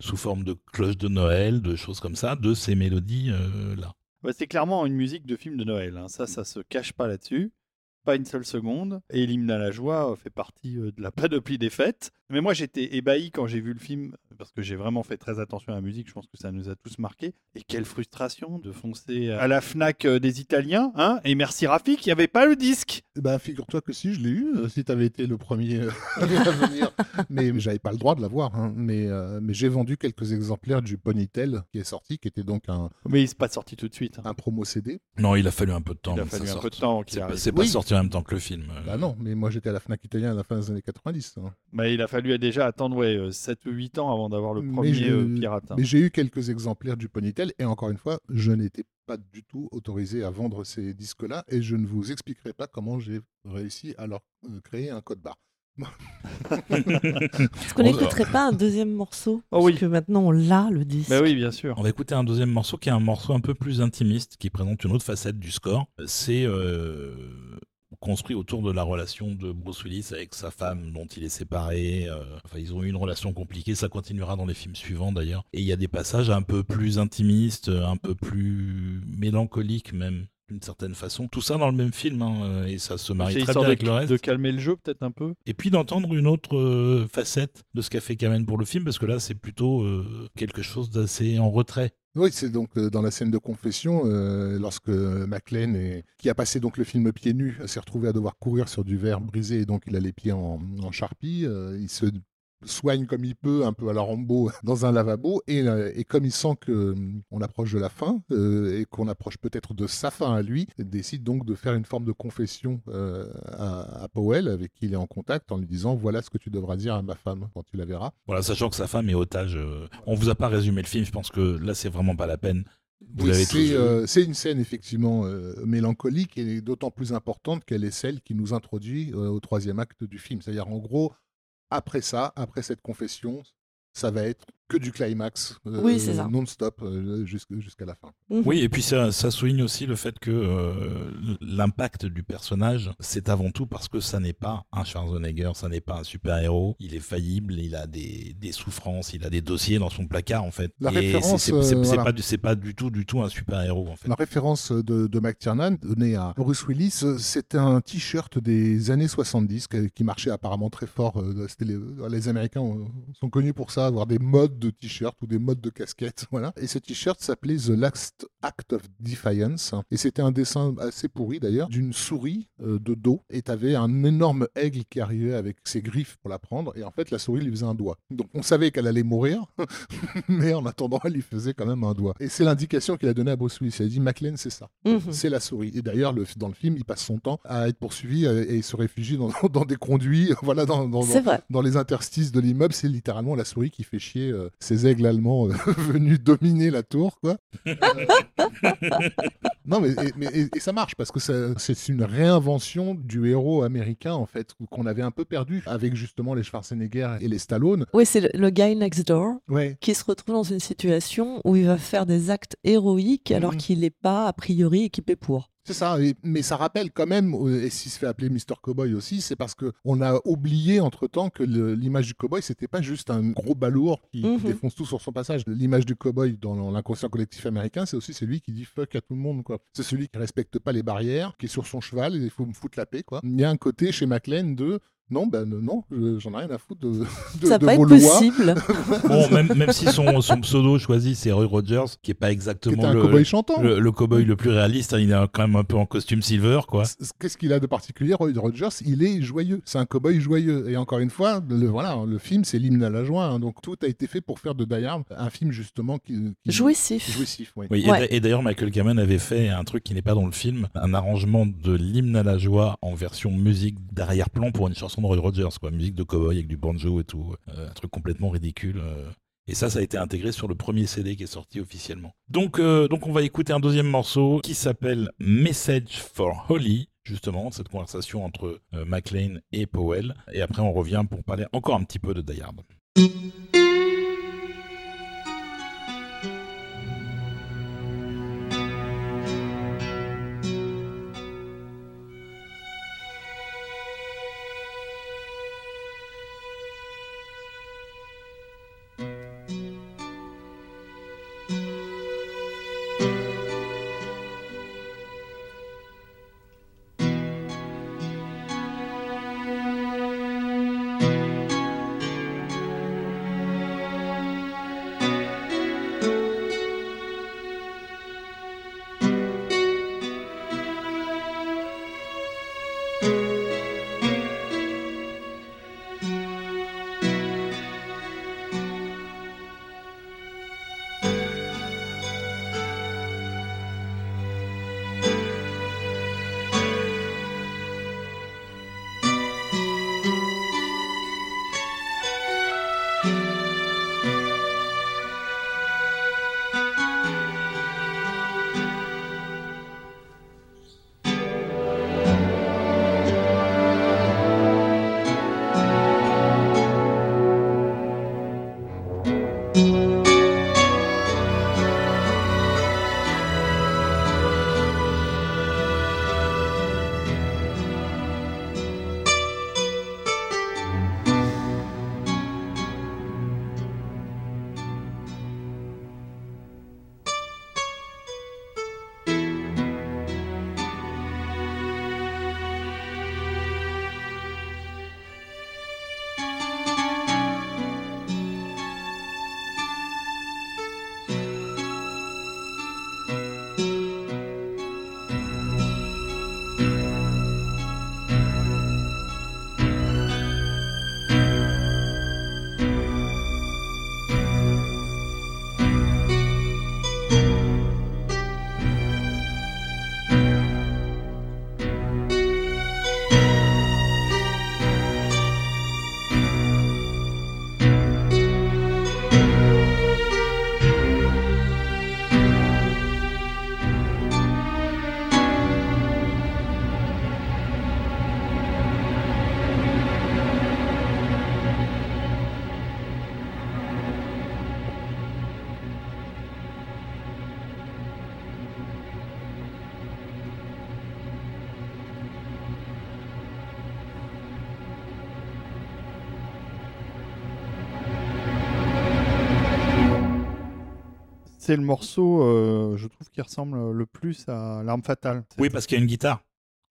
sous forme de cloches de Noël, de choses comme ça de ces mélodies-là. Euh, c'est clairement une musique de film de Noël. Hein. Ça, ça se cache pas là-dessus. Pas une seule seconde. Et l'hymne à la joie fait partie euh, de la panoplie des fêtes. Mais moi, j'étais ébahi quand j'ai vu le film, parce que j'ai vraiment fait très attention à la musique. Je pense que ça nous a tous marqué. Et quelle frustration de foncer à la Fnac euh, des Italiens. Hein et merci Rafik, il n'y avait pas le disque. Bah, figure-toi que si, je l'ai eu, euh, si tu avais été le premier euh, à venir. mais j'avais pas le droit de l'avoir. Hein. Mais, mais j'ai vendu quelques exemplaires du Ponytail qui est sorti, qui était donc un. Mais il n'est pas sorti tout de suite. Hein. Un promo CD. Non, il a fallu un peu de temps. Il a fallu un peu de temps. C'est pas, sorti en même temps que le film. Bah non, mais moi j'étais à la Fnac italienne à la fin des années 90. Hein. Bah, il a fallu déjà attendre ouais, 7 ou 8 ans avant d'avoir le premier euh, pirate. Mais j'ai eu quelques exemplaires du Ponytail et encore une fois, je n'étais pas du tout autorisé à vendre ces disques-là et je ne vous expliquerai pas comment j'ai réussi à leur euh, créer un code barre. Est-ce qu'on n'écouterait pas un deuxième morceau oh, Parce que maintenant on l'a le disque. Bah oui, bien sûr. On va écouter un deuxième morceau qui est un morceau un peu plus intimiste, qui présente une autre facette du score. C'est euh, construit autour de la relation de Bruce Willis avec sa femme dont il est séparé. Euh, enfin, ils ont eu une relation compliquée, ça continuera dans les films suivants d'ailleurs. Et il y a des passages un peu plus intimistes, un peu plus mélancoliques même d'une certaine façon. Tout ça dans le même film, hein, et ça se marie très bien avec le reste. De calmer le jeu peut-être un peu? Et puis d'entendre une autre euh, facette de ce qu'a fait Kamen pour le film, parce que là c'est plutôt euh, quelque chose d'assez en retrait. Oui, c'est donc euh, dans la scène de confession, lorsque McLean, qui a passé donc le film pieds nus, s'est retrouvé à devoir courir sur du verre brisé, et donc il a les pieds en, en charpie, il se soigne comme il peut, un peu à la Rambo, dans un lavabo. Et, euh, et comme il sent que hum, approche de la fin euh, et qu'on approche peut-être de sa fin à lui, il décide donc de faire une forme de confession euh, à, à Powell, avec qui il est en contact, en lui disant voilà ce que tu devras dire à ma femme quand tu la verras. Voilà, sachant que sa femme est otage. euh, on vous a pas résumé le film, je pense que là c'est vraiment pas la peine. Oui, c'est euh, une scène effectivement euh, mélancolique et d'autant plus importante qu'elle est celle qui nous introduit euh, au troisième acte du film. C'est-à-dire en gros, après ça, après cette confession, ça va être que du climax euh, Oui, c'est non-stop euh, jusqu'- jusqu'à la fin. Mhm. Oui, et puis ça, ça souligne aussi le fait que euh, l'impact du personnage, c'est avant tout parce que ça n'est pas un Schwarzenegger, ça n'est pas un super-héros. Il est faillible, il a des, des souffrances, il a des dossiers dans son placard en fait. La et référence, c'est- c'est c'est- c'est voilà. pas, du- c'est pas du tout, du tout un super-héros en fait. La référence de, de McTiernan donnée à Bruce Willis, c'était un t-shirt des années 70 qui, qui marchait apparemment très fort. les, les Américains sont connus pour ça, avoir des modes de t-shirt ou des modes de casquette. Voilà. Et ce t-shirt s'appelait The Last Act of Defiance. Et c'était un dessin assez pourri d'ailleurs, d'une souris euh, de dos. Et t'avais un énorme aigle qui arrivait avec ses griffes pour la prendre. Et en fait, la souris lui faisait un doigt. Donc on savait qu'elle allait mourir, mais en attendant, elle lui faisait quand même un doigt. Et c'est l'indication qu'il a donnée à Bruce Willis. Il a dit McLean, c'est ça. Mhm. C'est la souris. Et d'ailleurs, le- dans le film, il passe son temps à être poursuivi euh, et il se réfugie dans, dans des conduits, voilà, dans, dans- les interstices de l'immeuble. C'est littéralement la souris qui fait chier euh, ces aigles allemands euh, venus dominer la tour, quoi. non, mais, et, mais- et- et ça marche parce que c'est une réinvention du héros américain, en fait, qu'on avait un peu perdu avec justement les Schwarzenegger et les Stallone. Oui, c'est le, le guy next door Ouais. qui se retrouve dans une situation où il va faire des actes héroïques alors Mhm. qu'il n'est pas a priori équipé pour. C'est ça, mais ça rappelle quand même, et s'il se fait appeler Mr. Cowboy aussi, c'est parce que on a oublié entre-temps que l'image du cowboy, c'était pas juste un gros balourd qui, qui Mhm. défonce tout sur son passage. L'image du cowboy dans l'inconscient collectif américain, c'est aussi celui qui dit fuck à tout le monde, quoi. C'est celui qui respecte pas les barrières, qui est sur son cheval, et il faut me foutre la paix, quoi. Il y a un côté chez McLean de non, ben non, je- j'en ai rien à foutre de, de, ça de va vos être lois. possible. Bon, même, même si son, son pseudo choisi c'est Roy Rogers, qui est pas exactement le, cowboy chantant. le, le cowboy le plus réaliste, hein, il est quand même un peu en costume silver quoi. Qu'est-ce qu'il a de particulier, Roy Rogers? Il est joyeux. C'est un cowboy joyeux. Et encore une fois, le, voilà, le film, c'est l'hymne à la joie. hein. donc tout a été fait pour faire de Die Hard un film justement qui, qui- Jouissif. jouissif. Oui. Ouais. et d'ailleurs, Michael Kamen avait fait un truc qui n'est pas dans le film, un arrangement de l'hymne à la joie en version musique d'arrière-plan pour une chanson Roy Rogers, quoi, musique de cowboy avec du banjo et tout, euh, un truc complètement ridicule. euh. Et ça, ça a été intégré sur le premier CD qui est sorti officiellement. Donc, euh, donc on va écouter un deuxième morceau qui s'appelle Message for Holly. Justement, cette conversation entre McLean et Powell. Et après, on revient pour parler encore un petit peu de Die Hard. C'est le morceau, euh, je trouve, qui ressemble le plus à l'arme fatale. Oui, parce qu'il y a une guitare.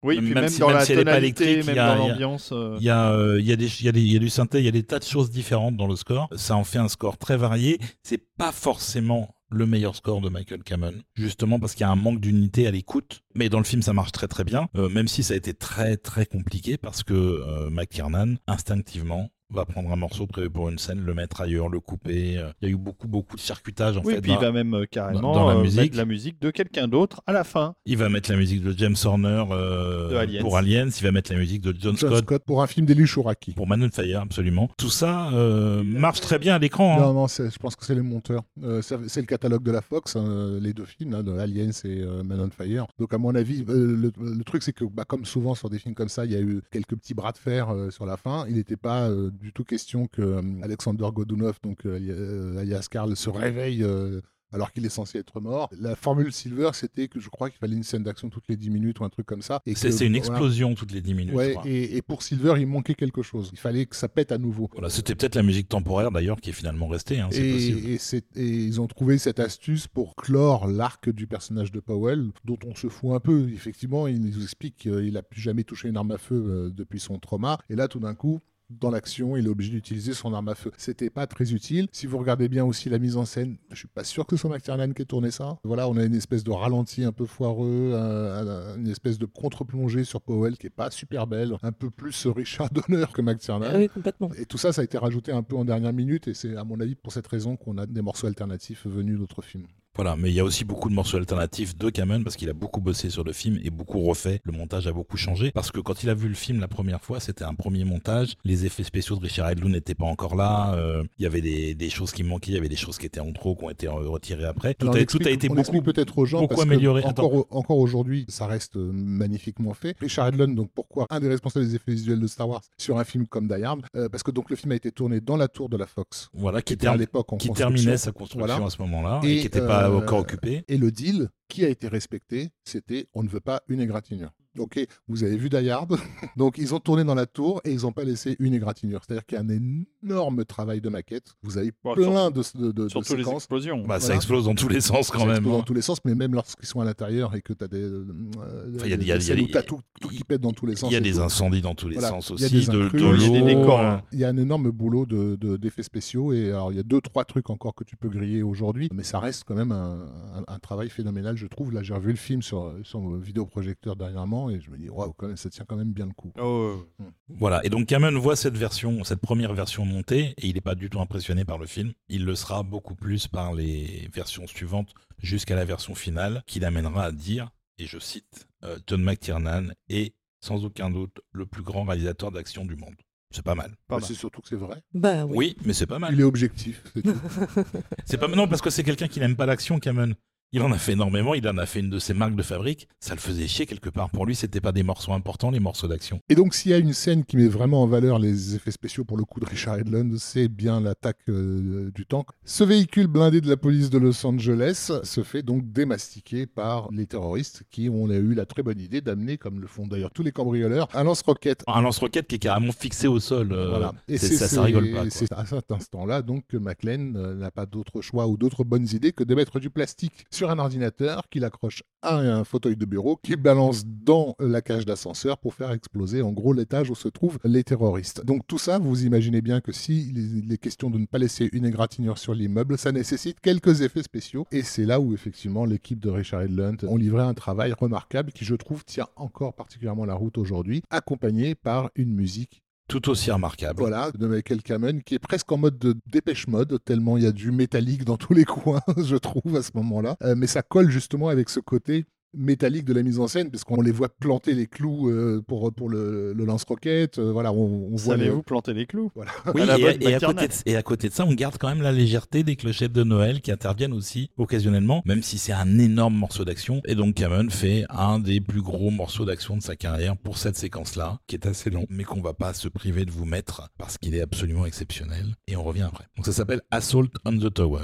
Oui, puis Même même, si- dans même la si elle est pas tonalité, électrique, même il y a- dans l'ambiance. Il y, a, euh, il, y a des, il, y a des, il y a du synthé, il y a des tas de choses différentes dans le score. Ça en fait un score très varié. C'est pas forcément le meilleur score de Michael Cameron, justement parce qu'il y a un manque d'unité à l'écoute. Mais dans le film, ça marche très très bien, euh, même si ça a été très très compliqué parce que euh, McTiernan, instinctivement, va prendre un morceau prévu pour une scène, le mettre ailleurs, le couper. Euh, Il y a eu beaucoup beaucoup de circuitage en Oui, fait. puis il va même euh, carrément dans la euh, musique. mettre la musique de quelqu'un d'autre à la fin. Il va mettre la musique de James Horner euh, De Aliens. pour Aliens. Il va mettre la musique de John John Scott Scott pour un film d'Eli Chouraki. pour Man on Fire, absolument. Tout ça euh, marche très bien à l'écran. hein. Non, non, je pense que c'est les monteurs. Euh, c'est le catalogue de la Fox, hein, les deux films, hein, de Aliens et euh, Man on Fire. Donc, à mon avis, euh, le, le truc, c'est que, bah, comme souvent sur des films comme ça, il y a eu quelques petits bras de fer euh, sur la fin. Il n'était pas euh, du tout question que euh, Alexander Godunov, donc euh, euh, alias Karl, se réveille. alors qu'il est censé être mort. La formule Silver, c'était que je crois qu'il fallait une scène d'action toutes les 10 minutes ou un truc comme ça. et C'est une voilà. explosion toutes les 10 minutes. Ouais, et, et pour Silver, il manquait quelque chose. Il fallait que ça pète à nouveau. Voilà, c'était peut-être la musique temporaire d'ailleurs qui est finalement restée, hein, Et, possible. et ils ont trouvé cette astuce pour clore l'arc du personnage de Powell, dont on se fout un peu. Effectivement, il nous explique qu'il n'a plus jamais touché une arme à feu depuis son trauma. Et là, tout d'un coup, dans l'action, il est obligé d'utiliser son arme à feu. C'était pas très utile. Si vous regardez bien aussi la mise en scène, je suis pas sûr que ce soit McTiernan qui ait tourné ça. Voilà, on a une espèce de ralenti un peu foireux, un- un- une espèce de contre-plongée sur Powell qui est pas super belle, un peu plus Richard Donner que McTiernan. Oui, complètement. Et tout ça, ça a été rajouté un peu en dernière minute, et c'est à mon avis pour cette raison qu'on a des morceaux alternatifs venus d'autres films. Voilà, mais il y a aussi beaucoup de morceaux alternatifs de Cameron parce qu'il a beaucoup bossé sur le film et beaucoup refait. Le montage a beaucoup changé parce que quand il a vu le film la première fois, c'était un premier montage. Les effets spéciaux de Richard Edlund n'étaient pas encore là. euh, Il y avait des, des choses qui manquaient, il y avait des choses qui étaient en trop, qui ont été retirées après. Tout, Alors, a, tout été on beaucoup, peut-être aux gens beaucoup parce que amélioré. Encore, au- encore aujourd'hui, ça reste euh, magnifiquement fait. Richard Edlund, donc pourquoi un des responsables des effets visuels de Star Wars sur un film comme Die Hard Euh, Parce que donc le film a été tourné dans la tour de la Fox, Voilà, qui qui, était à l'époque en qui construction. terminait sa construction Voilà. à ce moment-là Et, et, qui n'était pas euh, encore occupé. Et le deal qui a été respecté, c'était on ne veut pas une égratignure. Ok, vous avez vu Die Hard, donc ils ont tourné dans la tour et ils n'ont pas laissé une égratignure. C'est-à-dire qu'il y a un énorme travail de maquette. Vous avez Bon, plein de, de, de- de Surtout les séquences. explosions. Bah, Ça explose dans tous les sens quand Ça même. explose hein. dans tous les sens, mais même lorsqu'ils sont à l'intérieur et que tu as des, euh, Enfin, il y a- des il y a- scènes il y a- où t'as tout, tout qui pète dans tous les sens. Il y a et des tout. incendies dans tous les Voilà. sens Il y a aussi, des de, de incrues, l'eau. il y a des décors, euh, hein. Il y a un énorme boulot de- de- d'effets spéciaux et alors il y a deux trois trucs encore que tu peux griller aujourd'hui, mais ça reste quand même un, un- un travail phénoménal, je trouve. Là, j'ai revu le film sur sur mon vidéoprojecteur dernièrement et je me dis waouh, ça tient quand même bien le coup. Oh, Voilà, et donc Cameron voit cette version, cette première version montée, et il n'est pas du tout impressionné par le film. Il le sera beaucoup plus par les versions suivantes jusqu'à la version finale, qui l'amènera à dire, et je cite, euh, John McTiernan est sans aucun doute le plus grand réalisateur d'action du monde. C'est pas mal. Bah, mal. c'est surtout que c'est vrai. Bah oui. Oui, mais c'est pas mal. Il est objectif. c'est pas non parce que c'est quelqu'un qui n'aime pas l'action, Cameron. Il en a fait énormément, il en a fait une de ses marques de fabrique. Ça le faisait chier quelque part. Pour lui, c'était pas des morceaux importants, les morceaux d'action. Et donc, s'il y a une scène qui met vraiment en valeur les effets spéciaux pour le coup de Richard Edlund, c'est bien l'attaque euh, du tank. Ce véhicule blindé de la police de Los Angeles se fait donc démastiquer par les terroristes qui ont eu la très bonne idée d'amener, comme le font d'ailleurs tous les cambrioleurs, un lance-roquette. Un lance-roquette qui est carrément fixé au sol. euh, Voilà. Et c'est- ça, ça rigole pas. C'est à cet instant-là donc que McLean euh, n'a pas d'autre choix ou d'autres bonnes idées que de mettre du plastique un ordinateur qu'il accroche à un fauteuil de bureau qu'il balance dans la cage d'ascenseur pour faire exploser en gros l'étage où se trouvent les terroristes. Donc tout ça, vous imaginez bien que si il est question de ne pas laisser une égratignure sur l'immeuble, ça nécessite quelques effets spéciaux et c'est là où effectivement l'équipe de Richard Edlund ont livré un travail remarquable qui je trouve tient encore particulièrement la route aujourd'hui, accompagné par une musique Tout aussi remarquable. voilà, de Michael Kamen, qui est presque en mode de dépêche mode, tellement il y a du métallique dans tous les coins, je trouve, à ce moment-là. Euh, mais ça colle justement avec ce côté métallique de la mise en scène, parce qu'on les voit planter les clous euh, pour, pour le, le lance-roquette. euh, voilà, on, on voit. les- Savez-vous planter les clous? Voilà. Oui, À et, à côté de, et à côté de ça, on garde quand même la légèreté des clochettes de Noël qui interviennent aussi occasionnellement, même si c'est un énorme morceau d'action. Et donc Cameron fait un des plus gros morceaux d'action de sa carrière pour cette séquence-là, qui est assez long, mais qu'on va pas se priver de vous mettre parce qu'il est absolument exceptionnel. Et on revient après. Donc ça s'appelle Assault on the Tower.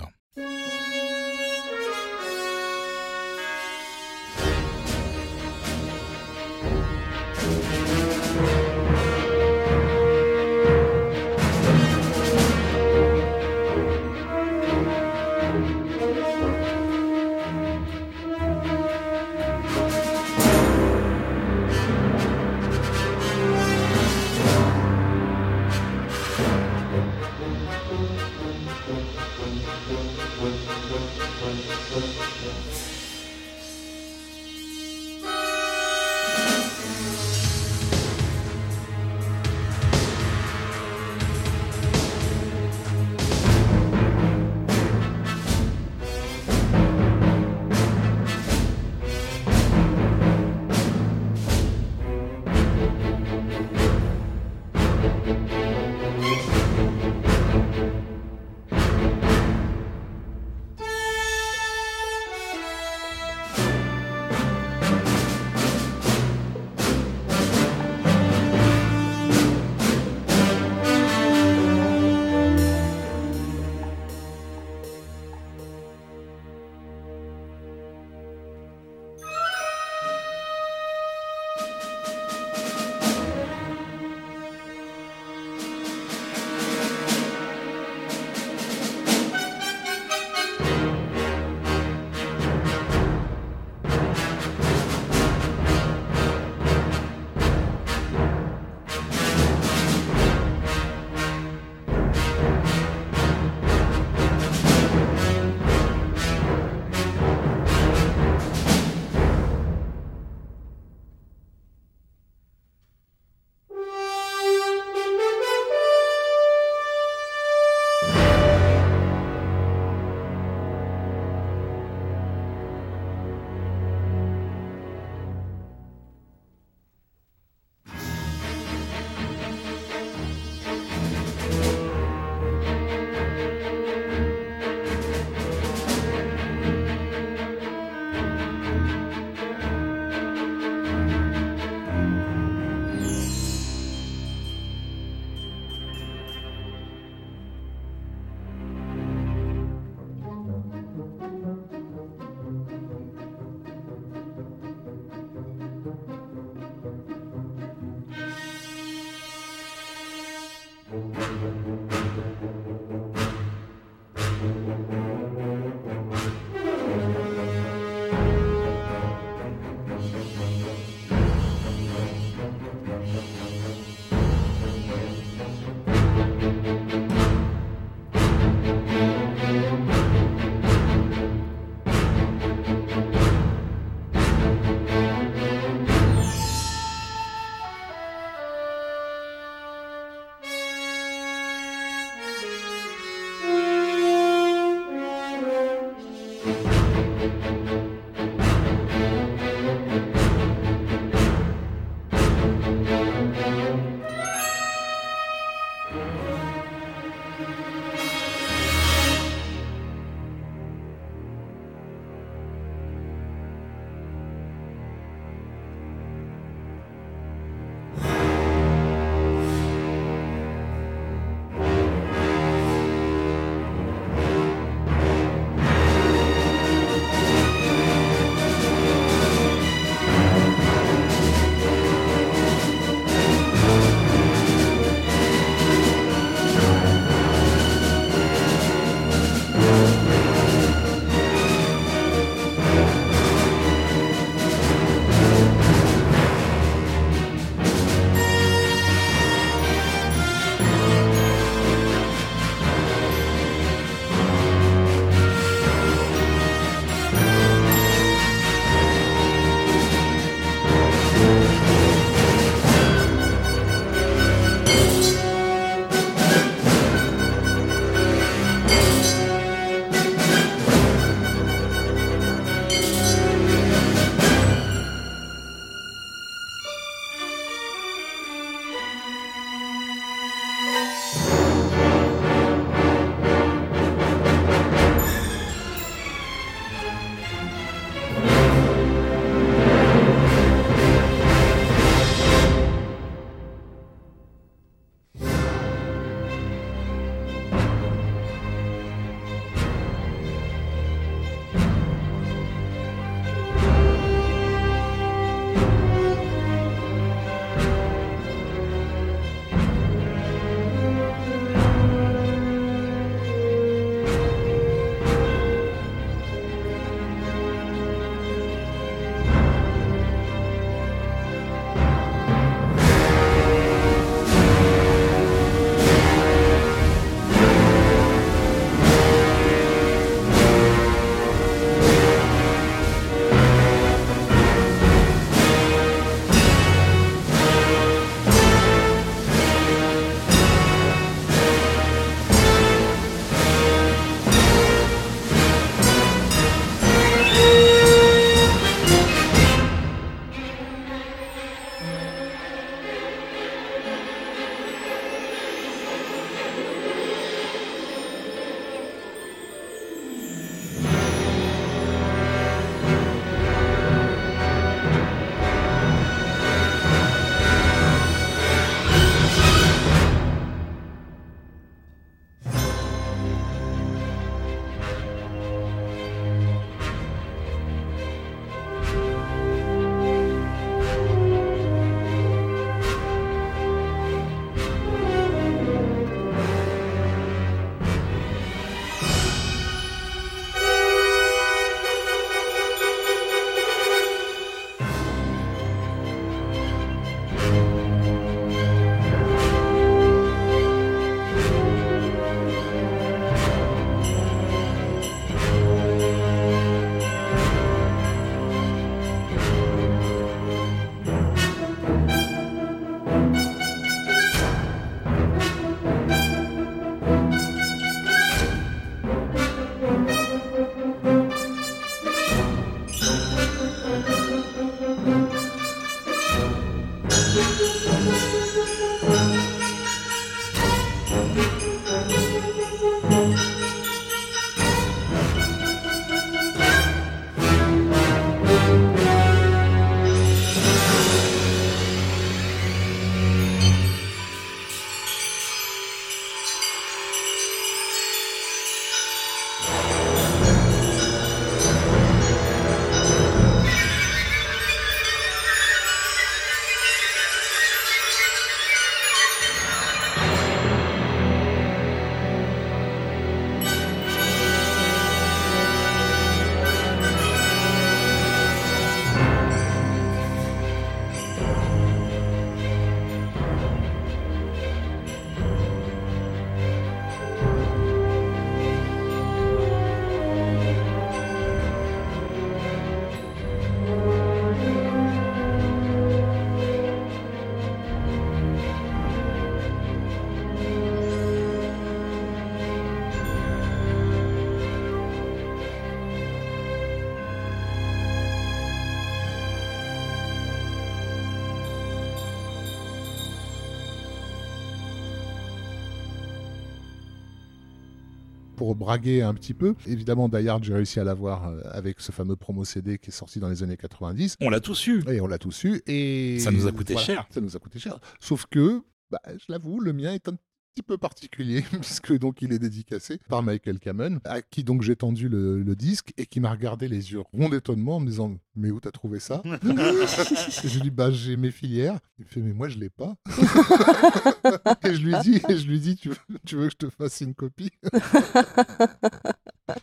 Pour braguer un petit peu. Évidemment, Dayard, j'ai réussi à l'avoir euh, avec ce fameux promo CD qui est sorti dans les années 90. On l'a tous eu. Et on l'a tous eu. Et Ça nous a coûté cher. Ça nous a coûté cher. Sauf que, bah, je l'avoue, le mien est un petit peu particulier puisque donc il est dédicacé par Michael Kamen à qui donc j'ai tendu le, le disque et qui m'a regardé les yeux ronds d'étonnement en me disant mais où t'as trouvé ça et je lui dis bah j'ai mes filières. Il me fait mais moi je l'ai pas. Et je lui dis et je lui dis tu veux, tu veux que je te fasse une copie?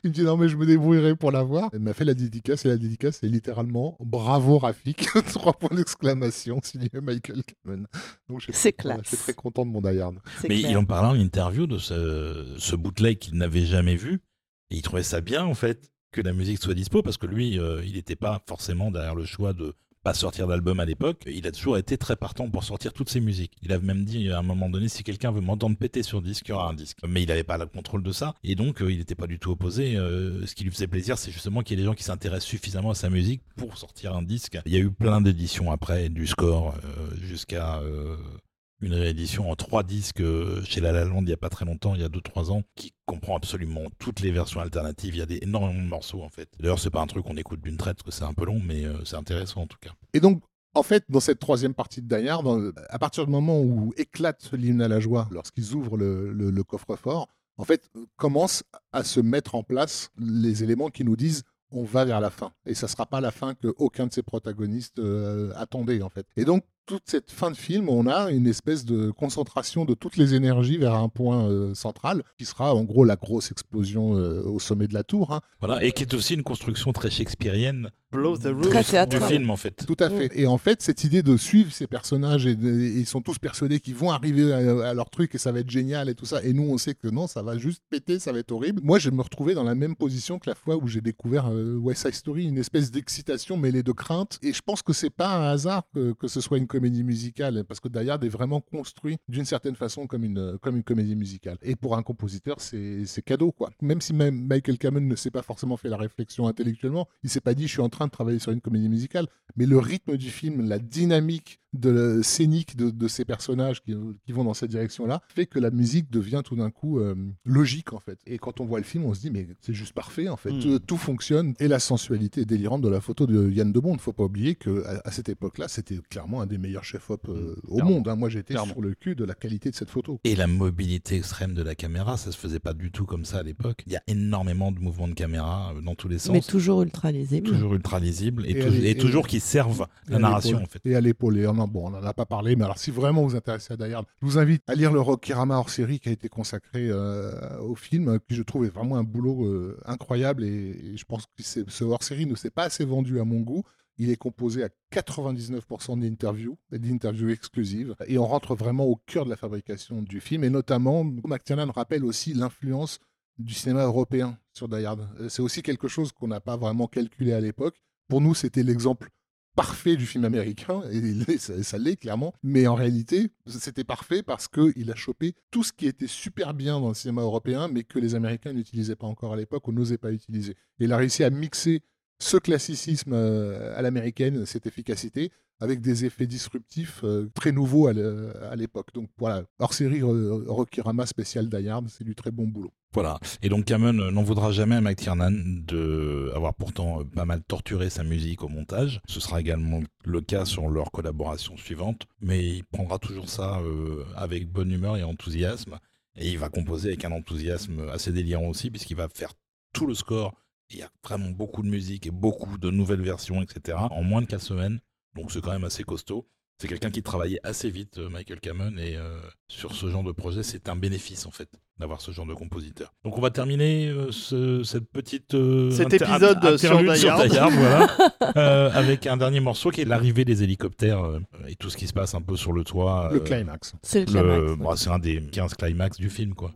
Il me dit non mais je me débrouillerai pour l'avoir il m'a fait la dédicace et la dédicace c'est littéralement bravo Rafik trois points d'exclamation signé Michael Kamen donc C'est classe. je suis très content de mon Dayard Mais clair. il en parlait en interview de ce, ce bootleg qu'il n'avait jamais vu. Et il trouvait ça bien, en fait, que la musique soit dispo, parce que lui, euh, il n'était pas forcément derrière le choix de pas sortir d'album à l'époque. Il a toujours été très partant pour sortir toutes ses musiques. Il avait même dit à un moment donné, si quelqu'un veut m'entendre péter sur disque, il y aura un disque. Mais il n'avait pas le contrôle de ça. Et donc, euh, il n'était pas du tout opposé. Euh, ce qui lui faisait plaisir, c'est justement qu'il y ait des gens qui s'intéressent suffisamment à sa musique pour sortir un disque. Il y a eu plein d'éditions après, du score euh, jusqu'à... euh, une réédition en trois disques euh, chez La La Land il y a pas très longtemps, il y a 2-3 ans, qui comprend absolument toutes les versions alternatives. Il y a des énormément de morceaux en fait. D'ailleurs, c'est pas un truc qu'on écoute d'une traite, parce que c'est un peu long, mais euh, c'est intéressant en tout cas. Et donc, en fait, dans cette troisième partie de Die dans- à partir du moment où éclate l'hymne à la joie, lorsqu'ils ouvrent le, coffre-fort, en fait, commencent à se mettre en place les éléments qui nous disent on va vers la fin. Et ça sera pas la fin que aucun de ces protagonistes euh, attendait, en fait. Et donc, toute cette fin de film, on a une espèce de concentration de toutes les énergies vers un point euh, central, qui sera en gros la grosse explosion euh, au sommet de la tour. hein. Voilà, et qui est aussi une construction très shakespearienne Blow the Très roof. du théâtral. film en fait. Tout à fait. Et en fait, cette idée de suivre ces personnages et, de- et ils sont tous persuadés qu'ils vont arriver à, à leur truc et ça va être génial et tout ça. Et nous, on sait que non, ça va juste péter, ça va être horrible. Moi, je me retrouvais dans la même position que la fois où j'ai découvert euh, West Side Story, une espèce d'excitation mêlée de crainte. Et je pense que c'est pas un hasard que, que ce soit une comédie musicale parce que Die Hard est vraiment construit d'une certaine façon comme une, comme une comédie musicale. Et pour un compositeur, c'est cadeau, quoi. Même si même Michael Kamen ne s'est pas forcément fait la réflexion intellectuellement, il s'est pas dit je suis en train de travailler sur une comédie musicale, mais le rythme du film, la dynamique de la scénique de, de ces personnages qui, qui vont dans cette direction-là, fait que la musique devient tout d'un coup euh, logique en fait. Et quand on voit le film, on se dit mais c'est juste parfait en fait. Mm. Tout, tout fonctionne et la sensualité délirante de la photo de Yann de Bond. Faut pas oublier que à, à cette époque-là, c'était clairement un des meilleurs chefs-op euh, au Clairement. monde. hein. Moi, j'étais sur le cul de la qualité de cette photo. Et la mobilité extrême de la caméra, ça se faisait pas du tout comme ça à l'époque. Il y a énormément de mouvements de caméra euh, dans tous les sens. Mais toujours ultra lisible. toujours ultra lisible et, Et toujours qui servent la narration en fait. Et à l'épaule. Et bon, on n'en a pas parlé, mais alors si vraiment vous intéressez à Die Hard, je vous invite à lire le Rokirama hors série qui a été consacré euh, au film, qui je trouve est vraiment un boulot euh, incroyable. Et, je pense que ce hors série ne s'est pas assez vendu à mon goût. Il est composé à 99% d'interviews, d'interviews exclusives, et on rentre vraiment au cœur de la fabrication du film. Et notamment, McTiernan rappelle aussi l'influence du cinéma européen sur Die Hard. Euh, C'est aussi quelque chose qu'on n'a pas vraiment calculé à l'époque. Pour nous, c'était l'exemple parfait du film américain, et ça l'est clairement, mais en réalité, c'était parfait parce qu'il a chopé tout ce qui était super bien dans le cinéma européen, mais que les Américains n'utilisaient pas encore à l'époque ou n'osaient pas utiliser. Et il a réussi à mixer ce classicisme euh, à l'américaine, cette efficacité, avec des effets disruptifs euh, très nouveaux à l'époque. Donc voilà, hors série Rokirama spécial Die Hard, c'est du très bon boulot. Voilà. Et donc Cameron euh, n'en voudra jamais à McTiernan de avoir pourtant pas mal torturé sa musique au montage. Ce sera également le cas sur leur collaboration suivante, mais il prendra toujours ça avec bonne humeur et enthousiasme. Et il va composer avec un enthousiasme assez délirant aussi, puisqu'il va faire tout le score. Il y a vraiment beaucoup de musique et beaucoup de nouvelles versions, etc. en moins de 4 semaines. Donc c'est quand même assez costaud. C'est quelqu'un qui travaillait assez vite, euh, Michael Cameron, et euh, sur ce genre de projet, c'est un bénéfice en fait d'avoir ce genre de compositeur. Donc on va terminer euh, ce- cette petite euh, Cet épisode inter- sur Hard, voilà, euh, avec un dernier morceau qui est l'arrivée des hélicoptères euh, et tout ce qui se passe un peu sur le toit. Le climax. C'est le le- climax. bah, c'est un des 15 climax du film, quoi.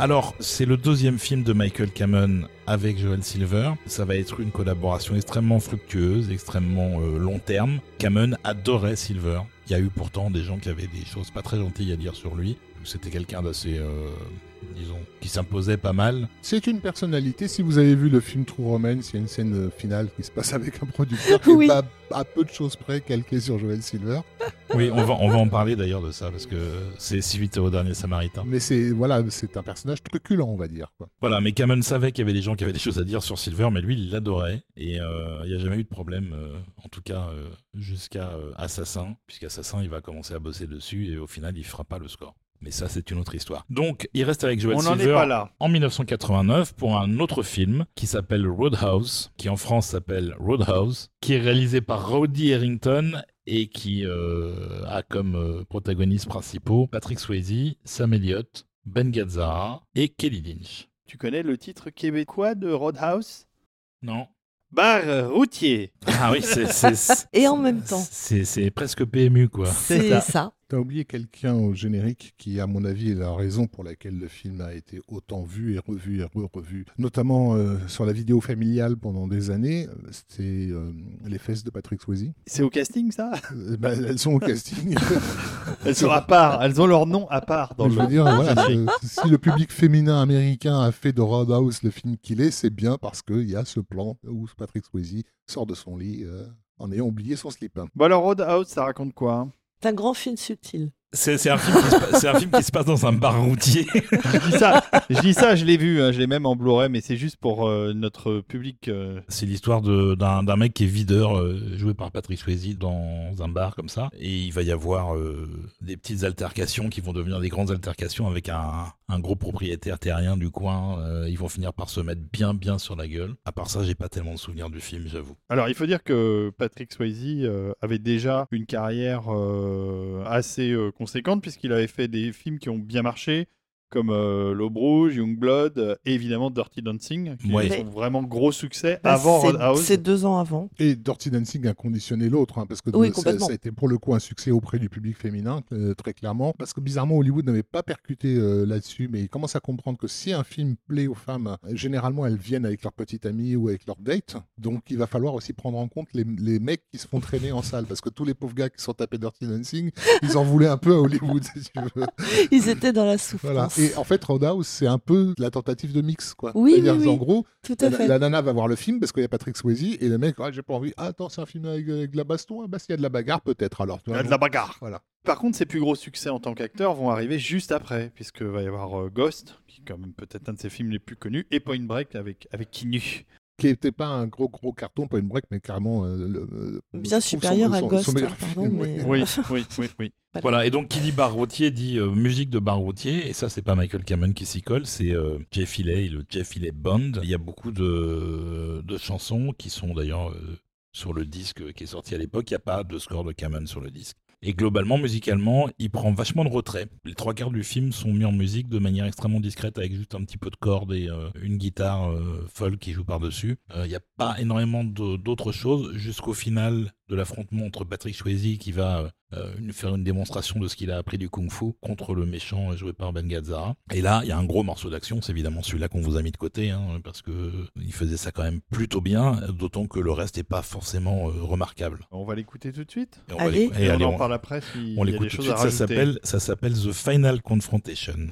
Alors, c'est le deuxième film de Michael Cameron avec Joel Silver. Ça va être une collaboration extrêmement fructueuse, extrêmement euh, long terme. Cameron adorait Silver. Il y a eu pourtant des gens qui avaient des choses pas très gentilles à dire sur lui. C'était quelqu'un d'assez, euh, disons, qui s'imposait pas mal. C'est une personnalité. Si vous avez vu le film True Romance, il y a une scène euh, finale qui se passe avec un producteur qui Oui. est pas à peu de choses près calqué sur Joel Silver. Oui, on va, on va en parler d'ailleurs de ça parce que c'est suite au dernier Samaritain. Mais c'est voilà, c'est un personnage truculent, on va dire. Quoi. Voilà, mais Cameron savait qu'il y avait des gens qui avaient des choses à dire sur Silver, mais lui, il l'adorait. Et euh, il n'y a jamais eu de problème, euh, en tout cas euh, jusqu'à Assassin, puisqu'Assassin, il va commencer à bosser dessus et au final, il fera pas le score. Mais ça, c'est une autre histoire. Donc, il reste avec Joel On n'en Silver est pas là. en 1989 pour un autre film qui s'appelle Roadhouse, qui en France s'appelle Roadhouse, qui est réalisé par Roddy Harrington et qui euh, a comme euh, protagonistes principaux Patrick Swayze, Sam Elliott, Ben Gazzara et Kelly Lynch. Tu connais le titre québécois de Roadhouse? Non Bar routier. Ah oui, c'est- Et en même temps, c'est presque PMU quoi. C'est c'est ça. ça. T'as oublié quelqu'un au générique qui, à mon avis, est la raison pour laquelle le film a été autant vu et revu et re-revu. Notamment euh, sur la vidéo familiale pendant des années, euh, c'était euh, les fesses de Patrick Swayze. C'est au casting ça? Euh, bah, elles sont au casting. Elles sont à part, elles ont leur nom à part dans Je le veux dire, voilà, si le public féminin américain a fait de Roadhouse le film qu'il est, c'est bien parce qu'il y a ce plan où Patrick Swayze sort de son lit en ayant oublié son slip. Bon alors Roadhouse, ça raconte quoi? hein un grand film subtil. C'est un, film qui se pa- c'est un film qui se passe dans un bar routier. Je dis ça, je dis ça, je l'ai vu, hein, je l'ai même en Blu-ray, mais c'est juste pour euh, notre public. euh, C'est l'histoire d'un mec qui est videur, euh, joué par Patrick Swayze, dans un bar comme ça. Et il va y avoir des petites altercations qui vont devenir des grandes altercations avec un, un gros propriétaire terrien du coin. Ils vont finir par se mettre bien, bien sur la gueule. À part ça, j'ai pas tellement de souvenirs du film, j'avoue. Alors, il faut dire que Patrick Swayze avait déjà une carrière assez conséquente, puisqu'il avait fait des films qui ont bien marché, comme euh, L'Aube Rouge, Youngblood, euh, et évidemment Dirty Dancing, qui Ouais. sont vraiment gros succès Bah, avant c'est- Roadhouse. C'est deux ans avant. Et Dirty Dancing a conditionné l'autre, hein, parce que Oui, ça, ça a été pour le coup un succès auprès du public féminin, euh, très clairement. Parce que bizarrement, Hollywood n'avait pas percuté euh, là-dessus, mais il commence à comprendre que si un film plaît aux femmes, généralement elles viennent avec leur petite amie ou avec leur date. Donc il va falloir aussi prendre en compte les, les mecs qui se font traîner en salle, parce que tous les pauvres gars qui sont tapés Dirty Dancing, ils en voulaient un peu à Hollywood, si tu veux. Ils étaient dans la Voilà. Et en fait, Roadhouse, c'est un peu la tentative de mix, quoi. Oui, oui, oui. En gros, Tout à la, fait. la nana va voir le film parce qu'il y a Patrick Swayze et le mec, ah, j'ai pas envie. Ah, attends, c'est un film avec, avec de la baston. Ah, bah, s'il y a de la bagarre, peut-être alors. Il y a de la bagarre. Voilà. Par contre, ses plus gros succès en tant qu'acteur vont arriver juste après, puisque va y avoir euh, Ghost, qui est quand même peut-être un de ses films les plus connus, et Point Break avec, avec Kinu. Qui n'était pas un gros, gros carton, une break, mais carrément. euh, le- euh, Bien supérieur son- à son- Ghost, son meilleur hein, pardon, film, mais- oui. Oui, oui, oui, oui. Voilà, et donc qui dit bar routier dit euh, musique de bar routier, et ça c'est pas Michael Cameron qui s'y colle, c'est euh, Jeff Healey, le Jeff Healey Band. Il y a beaucoup de, de chansons qui sont d'ailleurs euh, sur le disque qui est sorti à l'époque, il n'y a pas de score de Cameron sur le disque. Et globalement, musicalement, il prend vachement de retrait. Les trois quarts du film sont mis en musique de manière extrêmement discrète avec juste un petit peu de cordes et euh, une guitare euh, folk qui joue par-dessus. Euh, Il n'y a pas énormément d'autres choses jusqu'au final de l'affrontement entre Patrick Swayze qui va euh, une- faire une démonstration de ce qu'il a appris du kung-fu contre le méchant joué par Ben Gazzara. Et là, il y a un gros morceau d'action, c'est évidemment celui-là qu'on vous a mis de côté, hein, parce que il faisait ça quand même plutôt bien, d'autant que le reste n'est pas forcément euh, remarquable. On va l'écouter tout de suite Et on va Allez. l'écou- et Et on allez, en on- parle après s'il on l'écoute tout de suite, ça rajouter. s'appelle, ça s'appelle The Final Confrontation.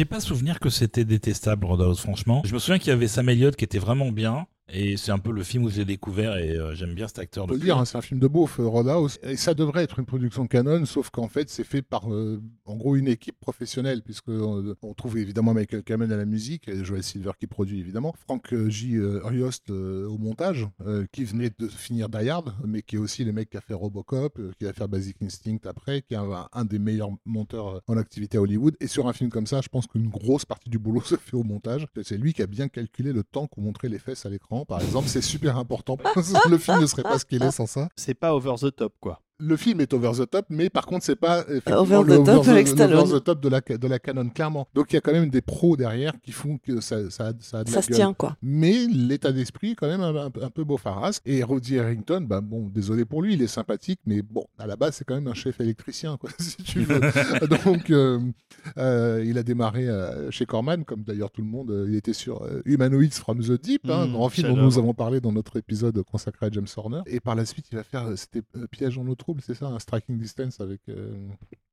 J'ai pas souvenir que c'était détestable, Roadhouse, franchement. Je me souviens qu'il y avait Sam Elliott qui était vraiment bien. Et c'est un peu le film où j'ai découvert et euh, j'aime bien cet acteur. On peut le dire, hein, c'est un film de beauf, euh, Roadhouse. Et ça devrait être une production canon, sauf qu'en fait, c'est fait par, euh, en gros, une équipe professionnelle, puisque euh, on trouve évidemment Michael Kamen à la musique, Joel Silver qui produit évidemment, Frank J. Riost euh, au montage, qui venait de finir Die Hard, mais qui est aussi le mec qui a fait Robocop, qui va faire Basic Instinct après, qui est un, un des meilleurs monteurs en activité à Hollywood. Et sur un film comme ça, je pense qu'une grosse partie du boulot se fait au montage. C'est lui qui a bien calculé le temps qu'on montrait les fesses à l'écran, par exemple. C'est super important. le film ne serait pas ce qu'il est sans ça. C'est pas over the top, quoi. Le film est over the top, mais par contre, c'est pas effectivement Over le the top avec le Stallone. over the top de la, de la canon, clairement. Donc il y a quand même des pros derrière qui font que ça, ça, ça a de la Ça se gueule. tient, quoi. Mais l'état d'esprit est quand même un, un- un peu beau-farasse. Et Roddy Harrington, bah, bon, désolé pour lui, il est sympathique, mais bon, à la base, c'est quand même un chef électricien, quoi, si tu veux. Donc, euh, euh, il a démarré euh, chez Corman, comme d'ailleurs tout le monde. euh, il était sur euh, Humanoids from the Deep, hein, Mmh, grand film dont nous avons parlé dans notre épisode consacré à James Horner. Et par la suite, il va faire, euh, c'était euh, Piège en eau c'est ça, un striking distance avec, euh,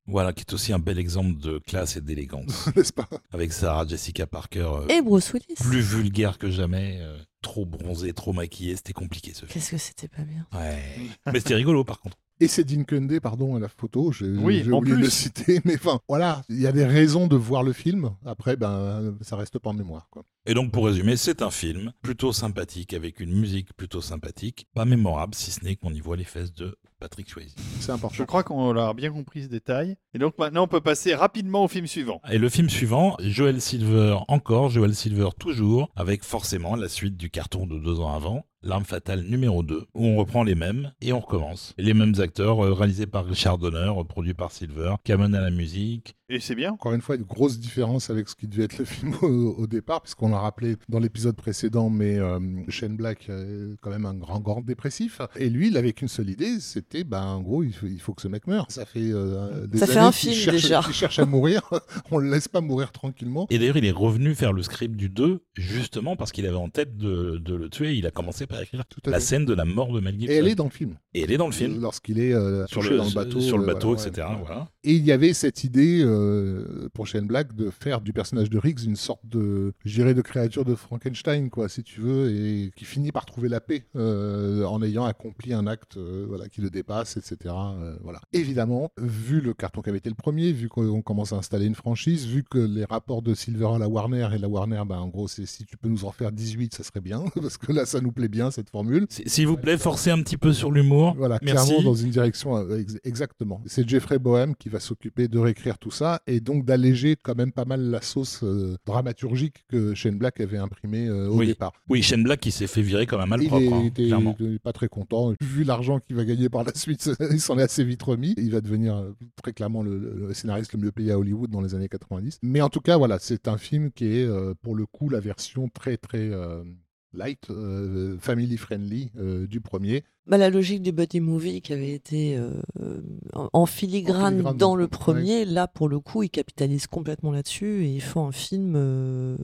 Voilà, qui est aussi un bel exemple de classe et d'élégance. n'est-ce pas? Avec Sarah Jessica Parker, euh, Et Bruce Willis. plus vulgaire que jamais, euh, trop bronzé, trop maquillé, c'était compliqué ce film. Qu'est-ce que c'était pas bien. Ouais. Mais c'était rigolo par contre. Et c'est Dean Kunde, pardon, à la photo, j'ai Oui, oublié de plus. le citer, mais enfin, voilà, il y a des raisons de voir le film. Après, ben, ça reste pas en mémoire, quoi. Et donc pour résumer, c'est un film plutôt sympathique, avec une musique plutôt sympathique, pas mémorable si ce n'est qu'on y voit les fesses de Patrick Swayze. C'est Je important. crois qu'on a bien compris ce détail. Et donc maintenant, on peut passer rapidement au film suivant. Et le film suivant, Joel Silver encore, Joel Silver toujours, avec forcément la suite du carton de deux ans avant, L'arme fatale numéro 2, où on reprend les mêmes et on recommence. Les mêmes acteurs, euh, réalisés par Richard Donner, euh, produit par Silver, Cameron à la musique. Et c'est bien. Encore une fois, une grosse différence avec ce qui devait être le film au, au départ, puisqu'on l'a rappelé dans l'épisode précédent, mais euh, Shane Black est quand même un grand, grand dépressif. Et lui, il avait qu'une seule idée, c'était, ben, en gros, il faut, il faut que ce mec meure. Ça fait euh, des Ça fait années un qu'il film, cherche- déjà. cherche à mourir. On le laisse pas mourir tranquillement. Et d'ailleurs, il est revenu faire le script du 2, justement parce qu'il avait en tête de, de le tuer. Il a commencé par écrire Tout à la fait. scène de la mort de Mel Gibson. Et elle est dans le film. Et elle est dans le film. Lorsqu'il est euh, Sur le, dans le bateau. sur le euh, bateau, voilà, etc. ouais. Voilà. Et il y avait cette idée euh, pour Shane Black de faire du personnage de Riggs une sorte de, de créature de Frankenstein, quoi, si tu veux, et qui finit par trouver la paix euh, en ayant accompli un acte, voilà, qui le dépasse, etc. voilà. Évidemment, vu le carton qui avait été le premier, vu qu'on commence à installer une franchise, vu que les rapports de Silver à la Warner et la Warner, ben, en gros, c'est si tu peux nous en faire 18, ça serait bien, parce que là, ça nous plaît bien cette formule. S'il vous plaît, forcez un petit peu sur l'humour. Voilà, Merci. clairement dans une direction euh, ex- exactement. C'est Jeffrey Bohem qui va s'occuper de réécrire tout ça et donc d'alléger quand même pas mal la sauce euh, dramaturgique que Shane Black avait imprimée euh, au Oui. départ. Oui, Shane Black qui s'est fait virer comme un Il malpropre, est- hein, pas très content. Vu l'argent qu'il va gagner par la suite, il s'en est assez vite remis. Il va devenir très clairement le, le scénariste le mieux payé à Hollywood dans les années 90. Mais en tout cas, voilà, c'est un film qui est euh, pour le coup la version très très light, euh, family friendly euh, du premier. Bah, la logique du buddy movie qui avait été euh, en- filigrane, En filigrane, dans le ouais. premier, là pour le coup, ils capitalisent complètement là-dessus et ils font un film euh,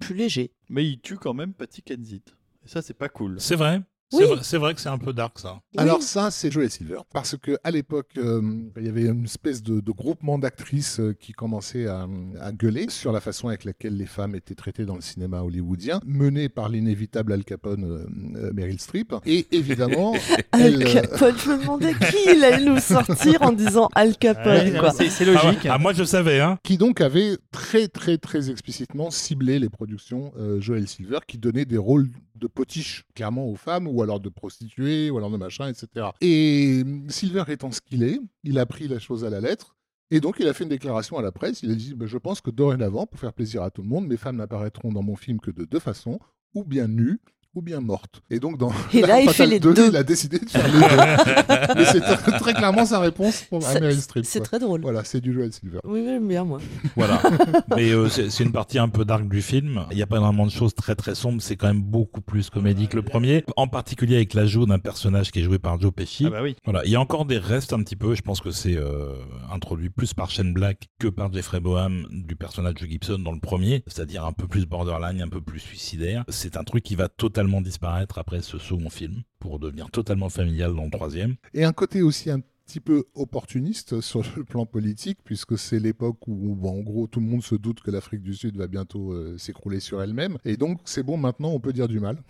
plus léger. Mais il tue quand même Patty Kensett. Et ça, c'est pas cool. C'est vrai. Oui. C'est vrai, c'est vrai que c'est un peu dark ça. Alors Oui. ça, c'est Joel Silver. Parce que à l'époque, euh, il y avait une espèce de, de groupement d'actrices euh, qui commençait à, à gueuler sur la façon avec laquelle les femmes étaient traitées dans le cinéma hollywoodien, mené par l'inévitable Al Capone, euh, euh, Meryl Streep. Et évidemment, Al elle, euh, Capone, je me demandais qui il allait nous sortir en disant Al Capone. Ouais, quoi. c'est c'est Ah, ouais. logique. Ah, moi je savais, hein. qui donc avait très très très explicitement ciblé les productions euh, Joel Silver, qui donnait des rôles de potiches clairement aux femmes, ou alors de prostituées, ou alors de machin, etc. Et euh, Silver étant ce qu'il est, il a pris la chose à la lettre. Et donc, il a fait une déclaration à la presse. Il a dit bah, Je pense que dorénavant, pour faire plaisir à tout le monde, mes femmes n'apparaîtront dans mon film que de deux façons, ou bien nues, ou bien mortes. Et donc, dans Et là, il fait les 2, deux. il a décidé de faire les deux. Et c'est très, très clairement sa réponse pour à Meryl Streep. C'est très drôle. Voilà, c'est du Joel Silver. Oui, oui, j'aime bien moi. Voilà. Mais euh, c'est une partie un peu dark du film. Il n'y a pas vraiment de choses très très sombres. C'est quand même beaucoup plus comédie que le premier. En particulier avec l'ajout d'un personnage qui est joué par Joe Pesci. Ah bah oui. Voilà, il y a encore des restes un petit peu. Je pense que c'est euh, introduit plus par Shane Black que par Jeffrey Boham du personnage de Gibson dans le premier, c'est-à-dire un peu plus borderline, un peu plus suicidaire. C'est un truc qui va totalement disparaître après ce second film pour devenir totalement familial dans le troisième. Et un côté aussi un petit peu opportuniste sur le plan politique, puisque c'est l'époque où, en gros, tout le monde se doute que l'Afrique du Sud va bientôt euh, s'écrouler sur elle-même. Et donc, c'est bon, maintenant, on peut dire du mal.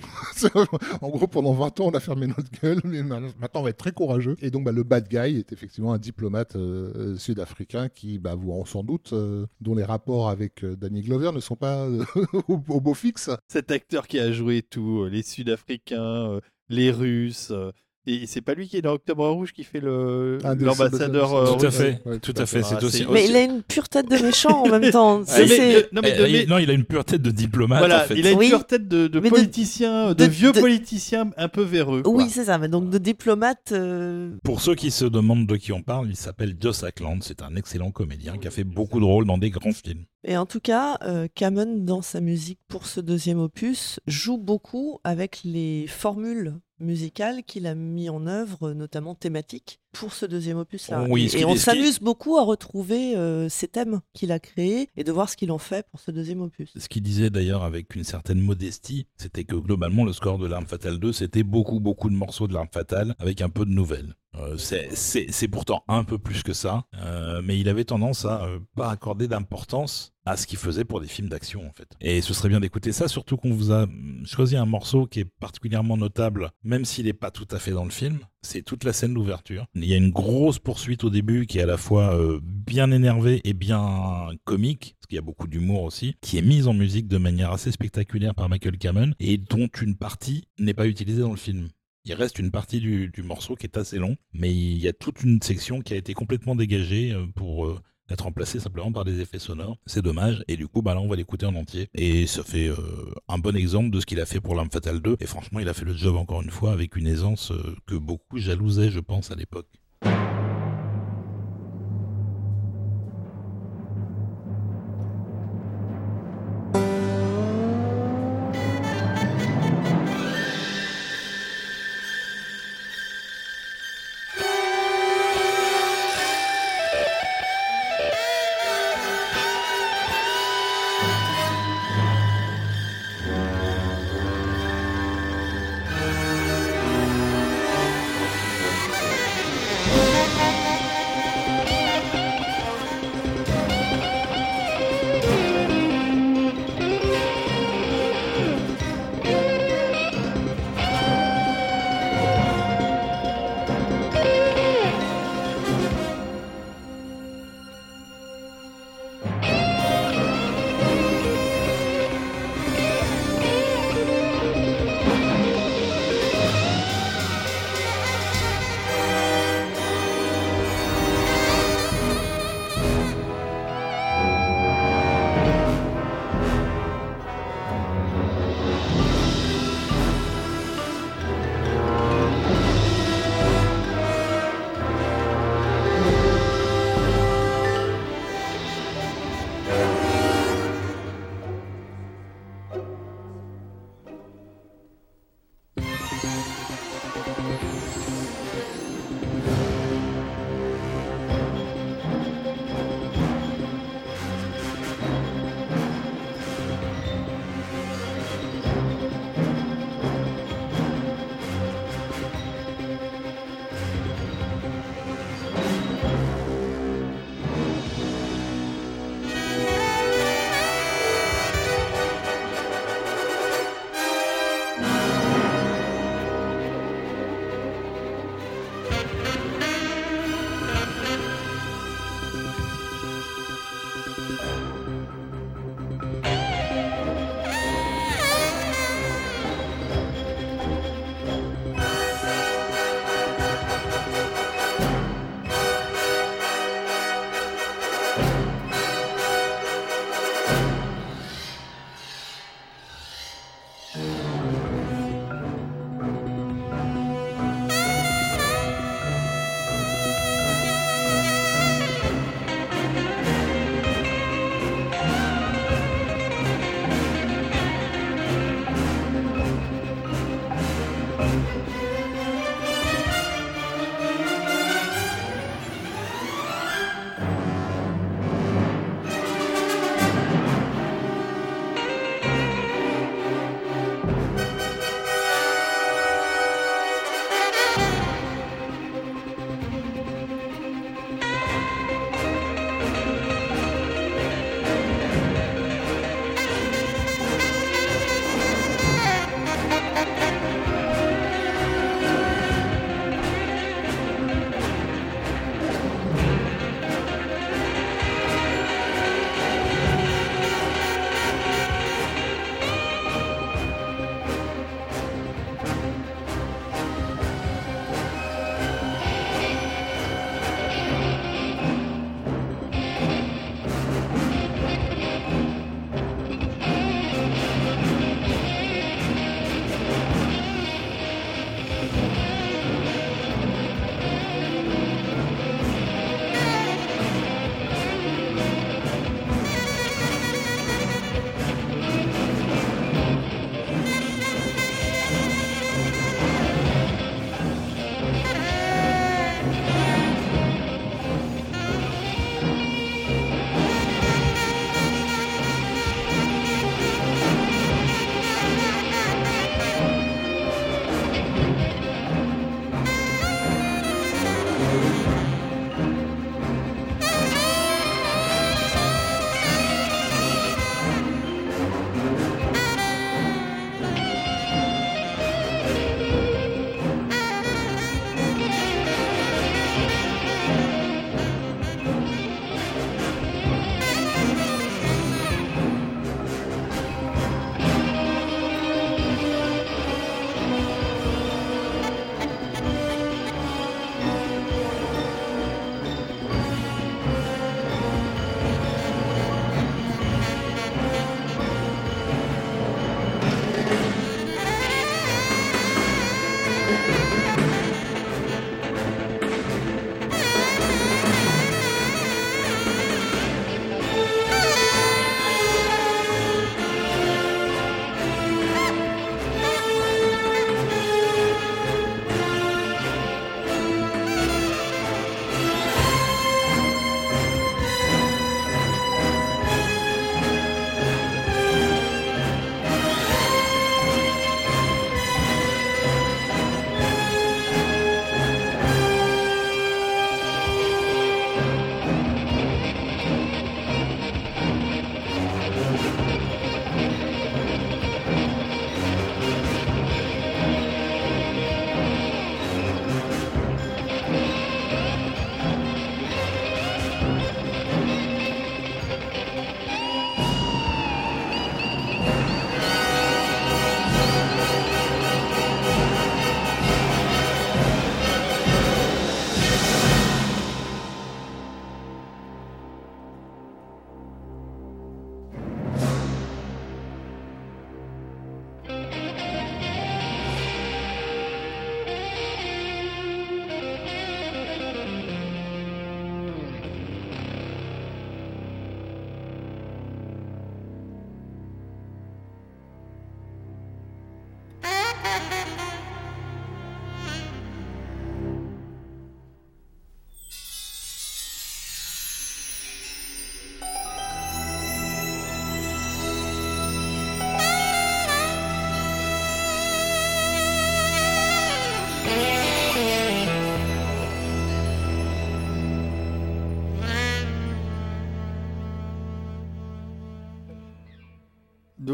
en gros, pendant 20 ans, on a fermé notre gueule, mais maintenant, on va être très courageux. Et donc, bah, le bad guy est effectivement un diplomate euh, sud-africain qui, bah, vous sans doute, euh, dont les rapports avec Danny Glover ne sont pas au, au, beau fixe. Cet acteur qui a joué tout, les Sud-Africains, les Russes. Et c'est pas lui qui est dans Octobre Rouge qui fait le l'ambassadeur. Euh, tout à fait, tout à fait. c'est ah, aussi. Mais il a une pure tête de méchant en même temps. non, mais, non, il a une pure tête de diplomate. Voilà, il a une pure tête de, politicien, de, vieux politicien un peu véreux. Oui, c'est ça. Mais donc de diplomate. Euh, Pour ceux qui se demandent de qui on parle, il s'appelle Joss Ackland. C'est un excellent comédien qui a fait beaucoup de rôles dans des grands films. Et en tout cas, euh, dans sa musique pour ce deuxième opus, joue beaucoup avec les formules musicales qu'il a mis en œuvre, notamment thématiques, pour ce deuxième opus-là. et, on s'amuse beaucoup à retrouver euh, ces thèmes qu'il a créés et de voir ce qu'il en fait pour ce deuxième opus. Ce qu'il disait d'ailleurs avec une certaine modestie, c'était que globalement, le score de L'Arme Fatale 2, c'était beaucoup, beaucoup de morceaux de L'Arme Fatale avec un peu de nouvelles. Euh, c'est pourtant un peu plus que ça, euh, mais il avait tendance à euh, pas accorder d'importance à ce qu'il faisait pour des films d'action en fait. Et ce serait bien d'écouter ça, surtout qu'on vous a choisi un morceau qui est particulièrement notable, même s'il n'est pas tout à fait dans le film. C'est toute la scène d'ouverture. Il y a une grosse poursuite au début qui est à la fois bien énervée et bien comique, parce qu'il y a beaucoup d'humour aussi, qui est mise en musique de manière assez spectaculaire par Michael Cameron et dont une partie n'est pas utilisée dans le film. Il reste une partie du, morceau qui est assez long, mais il y a toute une section qui a été complètement dégagée euh, pour euh, être remplacée simplement par des effets sonores. C'est dommage. Et du coup, bah là, on va l'écouter en entier. Et ça fait euh, un bon exemple de ce qu'il a fait pour L'Arme Fatale 2. Et franchement, il a fait le job encore une fois avec une aisance que beaucoup jalousaient, je pense, à l'époque.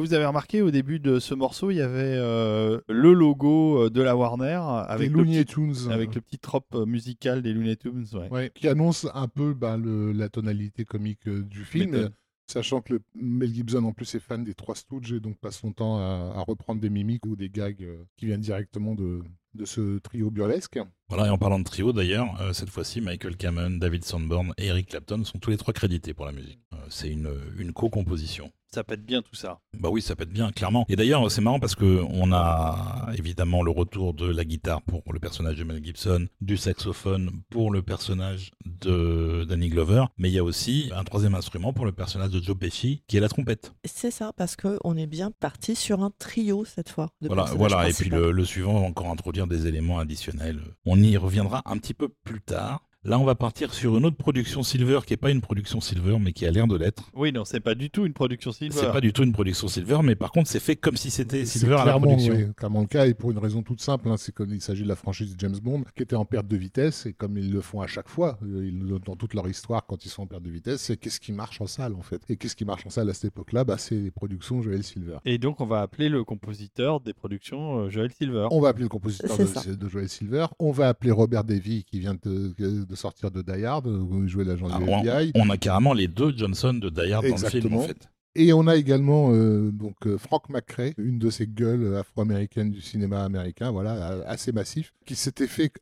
Vous avez remarqué au début de ce morceau, il y avait euh, le logo euh, de la Warner avec, le petit, Tunes. avec le petit trop euh, musical des Looney Tunes. ouais. Ouais, qui annonce un peu bah, le- la tonalité comique du film, sachant que le, Mel Gibson en plus est fan des Trois Stooges et donc passe son temps à, à reprendre des mimiques ou des gags qui viennent directement de, de ce trio burlesque. Voilà, et en parlant de trio d'ailleurs, euh, cette fois-ci, Michael Cameron, David Sandborn et Eric Clapton sont tous les trois crédités pour la musique. Euh, c'est une, une co-composition. Ça pète bien tout ça. Bah oui, ça peut être bien, clairement. Et d'ailleurs, c'est marrant parce que on a évidemment le retour de la guitare pour le personnage de Mel Gibson, du saxophone pour le personnage de Danny Glover, mais il y a aussi un troisième instrument pour le personnage de Joe Pesci, qui est la trompette. C'est ça, parce qu'on est bien parti sur un trio cette fois. de Voilà. Et puis le, le suivant va encore des éléments additionnels. On y reviendra un petit peu plus tard. Là, on va partir sur une autre production Silver qui est pas une production Silver, mais qui a l'air de l'être. Oui, non, c'est pas du tout une production Silver. C'est pas du tout une production Silver, mais par contre, c'est fait comme si c'était Silver à la clairement, production. ouais, clairement le cas, et pour une raison toute simple, hein, c'est qu'il s'agit de la franchise James Bond qui était en perte de vitesse, et comme ils le font à chaque fois, euh, ils, dans toute leur histoire, quand ils sont en perte de vitesse, c'est qu'est-ce qui marche en salle en fait. Et qu'est-ce qui marche en salle à cette époque-là? Bah, C'est les productions Joel Silver. Et donc, on va appeler le compositeur des productions euh, Joel Silver. On va appeler le compositeur de, de Joel Silver. On va appeler Robert Davy qui vient de, de sortir de Die Hard, où il jouait l'agent Ah, du on, FBI. on a carrément les deux Johnson de Die Hard dans le film, Exactement. en fait. Et on a également euh, donc euh, Frank McRae, une de ces gueules afro-américaines du cinéma américain, voilà, assez massif, qui s'était fait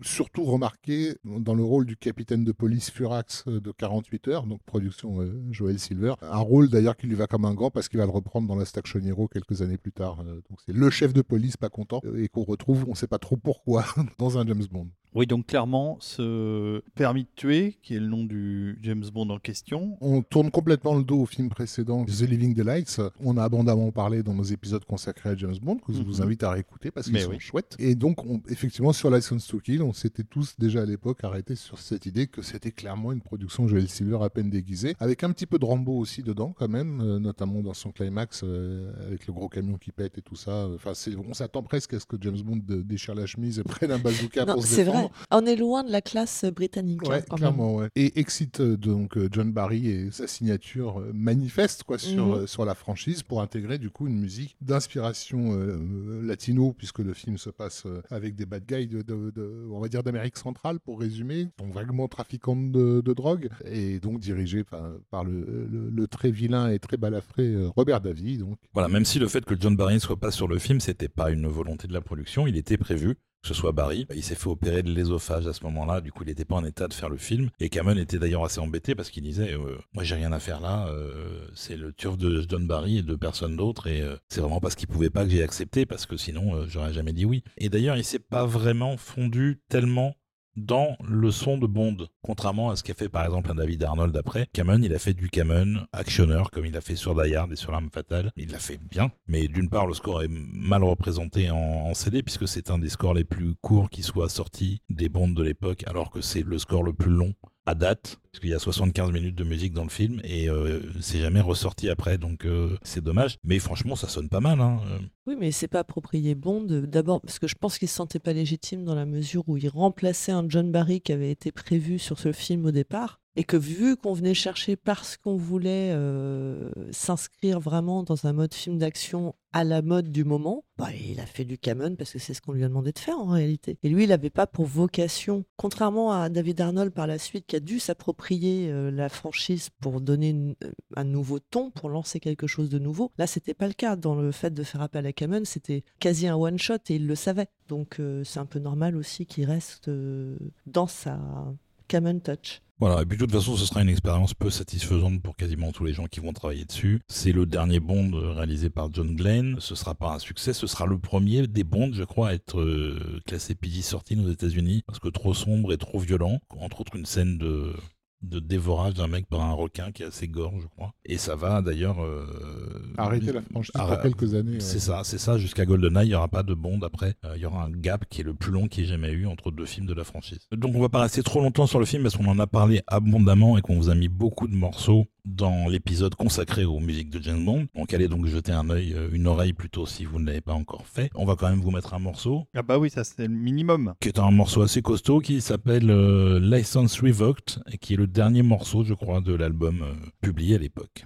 surtout remarquer dans le rôle du capitaine de police Furax euh, de 48 heures, donc production euh, Joel Silver. Un rôle d'ailleurs qui lui va comme un gant parce qu'il va le reprendre dans Last Action Hero quelques années plus tard. Euh, donc c'est le chef de police pas content euh, et qu'on retrouve, on ne sait pas trop pourquoi, dans un James Bond. Oui, donc clairement, ce permis de tuer, qui est le nom du James Bond en question, On tourne complètement le dos au film précédent, The Living Daylights. On a abondamment parlé dans nos épisodes consacrés à James Bond, que je vous Mhm. invite à réécouter parce qu'ils sont oui. chouettes. Et donc, on- effectivement, sur License to Kill, on s'était tous déjà à l'époque arrêtés sur cette idée que c'était clairement une production Joel Silver à peine déguisée, avec un petit peu de Rambo aussi dedans, quand même, euh, notamment dans son climax euh, avec le gros camion qui pète et tout ça. Enfin, on s'attend presque à ce que James Bond déchire la chemise et prenne un bazooka Non, pour se vrai. On est loin de la classe britannique. hein, quand clairement, ouais. Et excite euh, donc euh, John Barry et sa signature euh, manifeste quoi sur, Mhm. sur la franchise pour intégrer du coup une musique d'inspiration euh, latino puisque le film se passe avec des bad guys de, de- de- on va dire d'Amérique centrale pour résumer, sont vaguement trafiquants de, de drogue et donc dirigé par, par le, le- le très vilain et très balafré Robert Davy donc. Voilà, même si le fait que John Barry ne soit pas sur le film, c'était pas une volonté de la production, il était prévu que ce soit Barry. Il s'est fait opérer de l'ésophage à ce moment-là, du coup il n'était pas en état de faire le film. Et Cameron était d'ailleurs assez embêté parce qu'il disait euh, Moi j'ai rien à faire là, euh, c'est le turf de John Barry et de personne d'autre, et euh, c'est vraiment parce qu'il pouvait pas que j'ai accepté, parce que sinon j'aurais jamais dit oui. Et d'ailleurs il s'est pas vraiment fondu tellement dans le son de Bond, contrairement à ce qu'a fait par exemple un David Arnold après. Cameron, il a fait du Cameron actionneur, comme il a fait sur Die et sur L'Arme Fatale. Il l'a fait bien, mais d'une part, le score est mal représenté en, en CD, puisque c'est un des scores les plus courts qui soit sorti des Bonds de l'époque, alors que c'est le score le plus long à date, parce qu'il y a 75 minutes de musique dans le film, et euh, c'est jamais ressorti après, donc euh, c'est dommage. Mais franchement, ça sonne pas mal. Hein. Euh, Oui, mais c'est pas approprié Bond. D'abord, parce que je pense qu'il se sentait pas légitime dans la mesure où il remplaçait un John Barry qui avait été prévu sur ce film au départ. Et que vu qu'on venait chercher parce qu'on voulait euh, s'inscrire vraiment dans un mode film d'action à la mode du moment, bah, il a fait du Cameron parce que c'est ce qu'on lui a demandé de faire en réalité. Et lui, il n'avait pas pour vocation, contrairement à David Arnold par la suite, qui a dû s'approprier euh, la franchise pour donner euh, un nouveau ton, pour lancer quelque chose de nouveau. Là, c'était pas le cas. Dans le fait de faire appel à Cameron, c'était quasi un one shot et il le savait. Donc c'est un peu normal aussi qu'il reste dans sa Cameron touch. Voilà, et puis de toute façon, ce sera une expérience peu satisfaisante pour quasiment tous les gens qui vont travailler dessus. C'est le dernier Bond réalisé par John Glenn. Ce sera pas un succès, ce sera le premier des Bonds, je crois, à être euh, classé PG-13 aux États-Unis parce que trop sombre et trop violent. Entre autres, une scène de de dévorage d'un mec par un requin qui est assez gore, je crois. Et ça va d'ailleurs euh, Arrêter la franchise Arrêt- pour quelques années. ouais. C'est ça, c'est ça. Jusqu'à GoldenEye, il n'y aura pas de Bond après. Euh, Il y aura un gap qui est le plus long qu'il y ait jamais eu entre deux films de la franchise. Donc on va pas rester trop longtemps sur le film parce qu'on en a parlé abondamment et qu'on vous a mis beaucoup de morceaux dans l'épisode consacré aux musiques de James Bond. Donc allez donc jeter un œil, euh, une oreille plutôt si vous ne l'avez pas encore fait. On va quand même vous mettre un morceau Ah bah oui, ça c'est le minimum. qui est un morceau assez costaud qui s'appelle euh, License Revoked et qui est le dernier morceau, je crois, de l'album euh, publié à l'époque.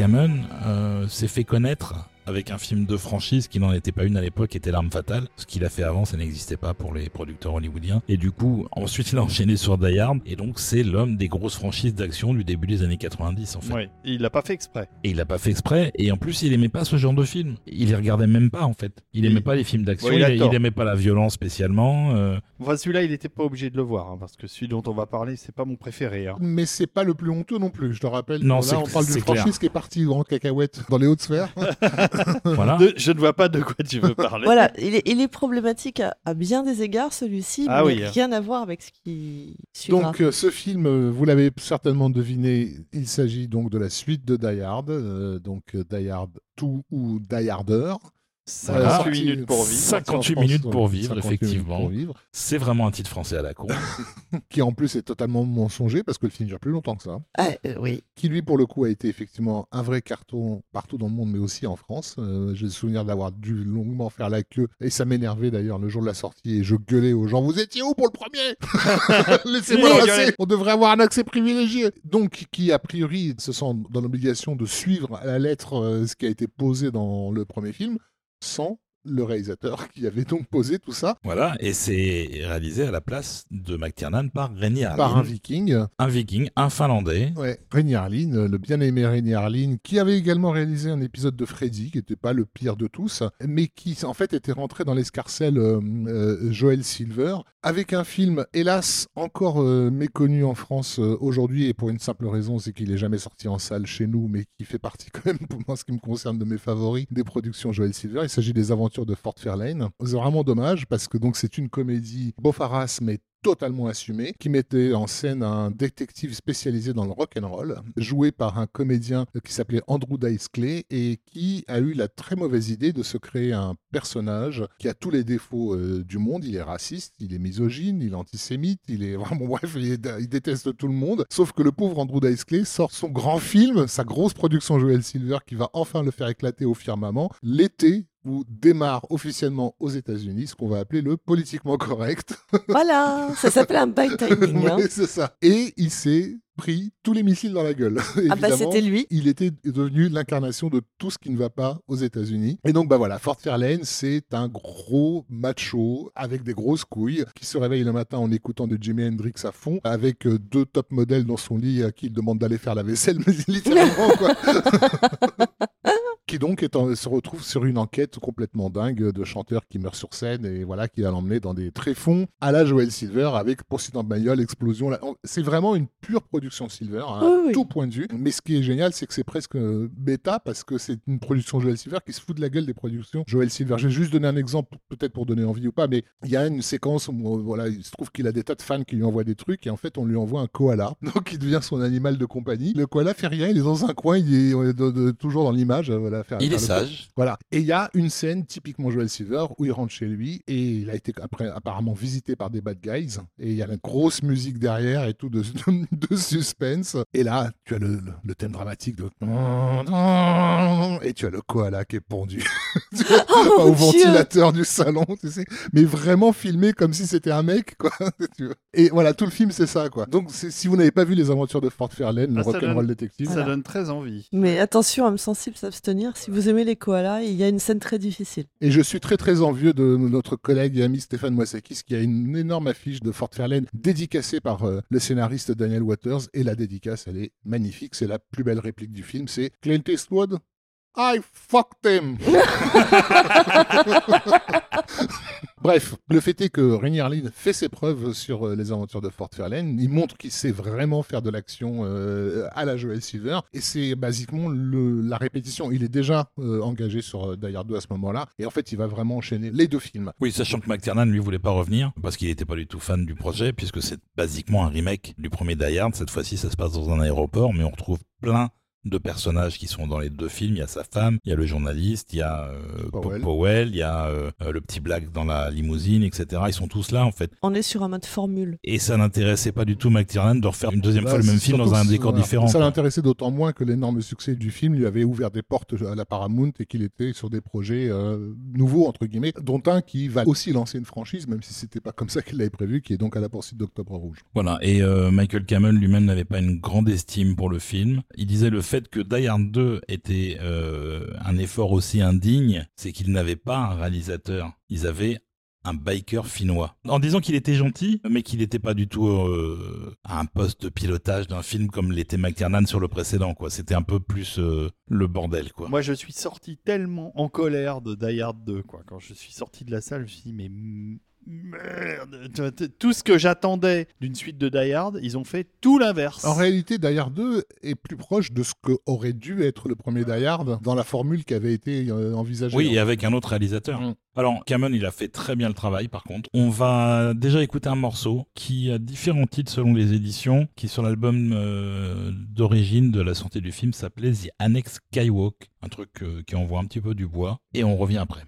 Cameron euh, s'est fait connaître avec un film de franchise qui n'en était pas une à l'époque, qui était L'Arme Fatale. Ce qu'il a fait avant, ça n'existait pas pour les producteurs hollywoodiens. Et du coup, ensuite, il a enchaîné sur Die Hard. Et donc, c'est l'homme des grosses franchises d'action du début des années 90, en fait. Et il l'a pas fait exprès. Et il l'a pas fait exprès. Et en plus, il aimait pas ce genre de film. Il les regardait même pas, en fait. Il aimait Il- pas les films d'action. Ouais, il a aimait pas la violence spécialement. euh. Enfin, celui-là, il n'était pas obligé de le voir, hein, parce que celui dont on va parler, c'est pas mon préféré. hein. Mais c'est pas le plus honteux non plus, je te rappelle. Non, Là, c'est- on parle d'une franchise qui est partie en cacahuète dans les hautes sphères. voilà. De- je ne vois pas de quoi tu veux parler. Voilà, il est, il est problématique à, à bien des égards, celui-ci, Ah mais oui, hein. rien à voir avec ce qui suivra. Donc euh, ce film, euh, vous l'avez certainement deviné, il s'agit donc de la suite de Die Hard, euh, donc Die Hard 2 ou Die Harder. 58 Euh, sorti- minutes pour vivre. Cinq- 58 sorti en minutes pour vivre, 58 effectivement. C'est vraiment un titre français à la con. qui en plus est totalement mensonger parce que le film dure plus longtemps que ça. Ah, euh, oui. Qui lui pour le coup a été effectivement un vrai carton partout dans le monde mais aussi en France. Euh, J'ai le souvenir d'avoir dû longuement faire la queue et ça m'énervait d'ailleurs le jour de la sortie et je gueulais aux gens vous étiez où pour le premier? Laissez-moi passer. On devrait avoir un accès privilégié. Donc qui a priori se sent dans l'obligation de suivre à la lettre euh, ce qui a été posé dans le premier film sans le réalisateur qui avait donc posé tout ça Voilà. Et c'est réalisé à la place de McTiernan par Rémi Harlin. par un viking. Un viking, un finlandais. Ouais, Rémi Harlin, le bien-aimé Rémi Harlin, qui avait également réalisé un épisode de Freddy, qui n'était pas le pire de tous, mais qui en fait était rentré dans l'escarcelle euh, euh, Joel Silver, avec un film, hélas, encore euh, méconnu en France euh, aujourd'hui, et pour une simple raison, c'est qu'il est jamais sorti en salle chez nous, mais qui fait partie quand même, pour moi, ce qui me concerne, de mes favoris des productions Joel Silver. Il s'agit des aventures de Fort Fairlane. C'est vraiment dommage, parce que donc c'est une comédie bofaras, mais totalement assumée, qui mettait en scène un détective spécialisé dans le rock and roll, joué par un comédien qui s'appelait Andrew Dice Clay et qui a eu la très mauvaise idée de se créer un personnage qui a tous les défauts euh, du monde. Il est raciste, il est misogyne, il est antisémite, il est vraiment bref, il, il déteste tout le monde. Sauf que le pauvre Andrew Dice Clay sort son grand film, sa grosse production Joel Silver, qui va enfin le faire éclater au firmament l'été où démarre officiellement aux États-Unis ce qu'on va appeler le politiquement correct. Voilà, ça s'appelle un by timing. hein. Ouais, c'est ça. Et il s'est pris tous les missiles dans la gueule. Ah bah c'était lui. il était devenu l'incarnation de tout ce qui ne va pas aux États-Unis. Et donc, bah voilà, Fort Fairlane, c'est un gros macho avec des grosses couilles qui se réveille le matin en écoutant de Jimi Hendrix à fond, avec euh, deux top modèles dans son lit à qui il demande d'aller faire la vaisselle, mais littéralement, quoi. Qui donc est en- se retrouve sur une enquête complètement dingue de chanteurs qui meurent sur scène et voilà qui va l'emmener dans des tréfonds à la Joel Silver avec poursuite en bagnole, explosion. C'est vraiment une pure production Silver à oui. tout point de vue. Mais ce qui est génial, c'est que c'est presque euh, bêta parce que c'est une production Joel Silver qui se fout de la gueule des productions Joel Silver. Je vais juste donner un exemple, peut-être pour donner envie ou pas, mais il y a une séquence où euh, voilà, il se trouve qu'il a des tas de fans qui lui envoient des trucs et en fait on lui envoie un koala, donc il devient son animal de compagnie. Le koala fait rien, il est dans un coin, il est euh, de- de- toujours dans l'image, euh, voilà, va faire. Il faire est le- sage. Voilà. Et il y a une scène typiquement Joel Silver où il rentre chez lui et il a été après apparemment visité par des bad guys et il y a la grosse musique derrière et tout de, de suspense. Et là, tu as le, le- le thème dramatique de et tu as le koala qui est pendu Oh, au Dieu. ventilateur du salon, tu sais, mais vraiment filmé comme si c'était un mec, quoi. tu vois. Et voilà, tout le film c'est ça, quoi. Donc si vous n'avez pas vu les aventures de Fort Fairlane, le Ah, ça rock'n'roll détective, Ça Voilà. donne très envie. Mais attention, âme sensible, s'abstenir. Si vous aimez les koalas, il y a une scène très difficile. Et je suis très très envieux de notre collègue et ami Stéphane Moisakis qui a une énorme affiche de Fort Fairlane dédicacée par euh, le scénariste Daniel Waters. Et la dédicace elle est magnifique, c'est la plus belle réplique du film, c'est Clint Eastwood I fucked him. Bref, le fait est que Rainier Harlin fait ses preuves sur euh, les aventures de Fort Fairlane. Il montre qu'il sait vraiment faire de l'action euh, à la Joel Silver. Et c'est basiquement le- la répétition. Il est déjà euh, engagé sur euh, Die Hard 2 à ce moment-là. Et en fait, il va vraiment enchaîner les deux films. Oui, sachant que McTiernan, lui, voulait pas revenir parce qu'il n'était pas du tout fan du projet, puisque c'est basiquement un remake du premier Die Hard. Cette fois-ci, ça se passe dans un aéroport, mais on retrouve plein de personnages qui sont dans les deux films. Il y a sa femme, il y a le journaliste, il y a euh, Powell. Powell, il y a euh, euh, le petit black dans la limousine, etc. Ils sont tous là, en fait. On est sur un mode formule. Et ça n'intéressait pas du tout McTiernan de refaire une deuxième Bah, fois le même film dans un décor voilà. différent. Ça l'intéressait d'autant moins que l'énorme succès du film lui avait ouvert des portes à la Paramount et qu'il était sur des projets euh, nouveaux, entre guillemets, dont un qui va aussi lancer une franchise, même si c'était pas comme ça qu'il l'avait prévu, qui est donc à la poursuite d'Octobre Rouge. Voilà, et euh, Michael Cameron lui-même n'avait pas une grande estime pour le film. Il disait le fait que Die Hard 2 était euh, un effort aussi indigne, c'est qu'ils n'avaient pas un réalisateur, ils avaient un biker finnois. En disant qu'il était gentil, mais qu'il n'était pas du tout euh, à un poste de pilotage d'un film comme l'était McTiernan sur le précédent, quoi. C'était un peu plus euh, le bordel, quoi. Moi, je suis sorti tellement en colère de Die Hard 2, quoi. Quand je suis sorti de la salle, je me suis dit, mais m- merde. Tout ce que j'attendais d'une suite de Die Hard, ils ont fait tout l'inverse. En réalité, Die Hard 2 est plus proche de ce que aurait dû être le premier Die Hard dans la formule qui avait été euh, envisagée. Oui, et avec un autre réalisateur. Mm. Alors, Cameron, il a fait très bien le travail, par contre. On va déjà écouter un morceau qui a différents titres selon les éditions, qui sur l'album euh, d'origine de la sortie du film s'appelait The Annex Skywalk, un truc euh, qui envoie un petit peu du bois. Et on revient après.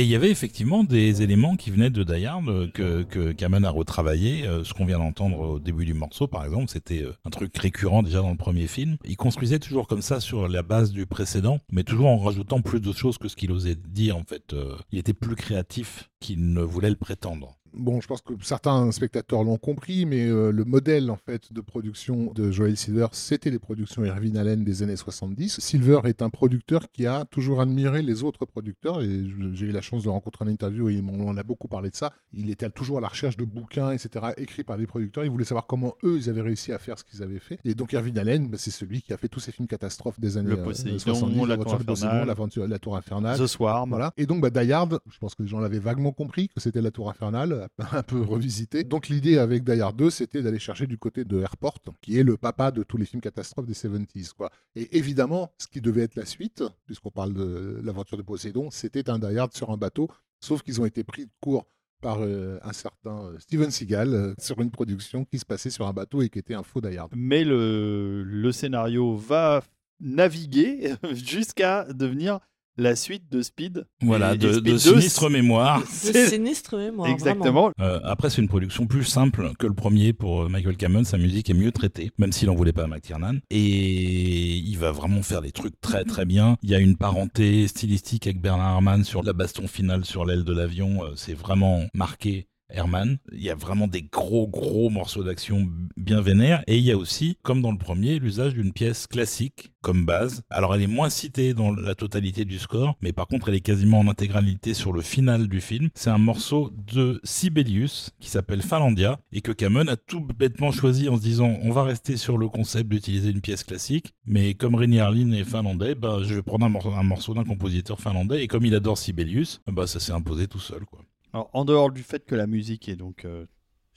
Et il y avait effectivement des éléments qui venaient de Die euh, que, que Cameron a retravaillé. Euh, ce qu'on vient d'entendre au début du morceau, par exemple, c'était euh, un truc récurrent déjà dans le premier film. Il construisait toujours comme ça sur la base du précédent, mais toujours en rajoutant plus de choses que ce qu'il osait dire. En fait, il était plus créatif qu'il ne voulait le prétendre. Bon, je pense que certains spectateurs l'ont compris, mais euh, le modèle en fait de production de Joel Silver, c'était les productions Irving Allen des années 70. Silver est un producteur qui a toujours admiré les autres producteurs, et j'ai eu la chance de rencontrer en interview et on en a beaucoup parlé de ça. Il était toujours à la recherche de bouquins, etc., écrits par des producteurs. Il voulait savoir comment eux, ils avaient réussi à faire ce qu'ils avaient fait. Et donc Irving Allen, bah, c'est celui qui a fait tous ces films catastrophes des années le 70, euh, la, Tour Infernale, la Tour Infernale, The Swarm. Voilà. Et donc bah, Die Hard, je pense que les gens l'avaient vaguement compris que c'était la Tour Infernale un peu revisité. Donc l'idée avec Die 2, c'était d'aller chercher du côté de Airport, qui est le papa de tous les films catastrophes des 70s. Quoi. Et évidemment, ce qui devait être la suite, puisqu'on parle de l'aventure de Poséidon, c'était un Die sur un bateau, sauf qu'ils ont été pris de court par euh, un certain euh, Steven Seagal euh, sur une production qui se passait sur un bateau et qui était un faux Die Mais le, le scénario va naviguer jusqu'à devenir la suite de Speed. Voilà, de, Sinistre Mémoire. De Sinistre Mémoire. Exactement. Euh, après, c'est une production plus simple que le premier pour euh, Michael Cameron. Sa musique est mieux traitée, même s'il n'en voulait pas à McTiernan. Et il va vraiment faire des trucs très très bien. Il y a une parenté stylistique avec Bernard Herrmann sur la baston finale sur l'aile de l'avion. Euh, c'est vraiment marqué Herman. Il y a vraiment des gros gros morceaux d'action bien vénères et il y a aussi, comme dans le premier, l'usage d'une pièce classique comme base. Alors elle est moins citée dans la totalité du score, mais par contre elle est quasiment en intégralité sur le final du film. C'est un morceau de Sibelius qui s'appelle Finlandia et que Cameron a tout bêtement choisi en se disant on va rester sur le concept d'utiliser une pièce classique, mais comme René Harlin est finlandais, bah je vais prendre un morceau, d'un compositeur finlandais et comme il adore Sibelius, bah ça s'est imposé tout seul quoi. En dehors du fait que la musique est donc euh,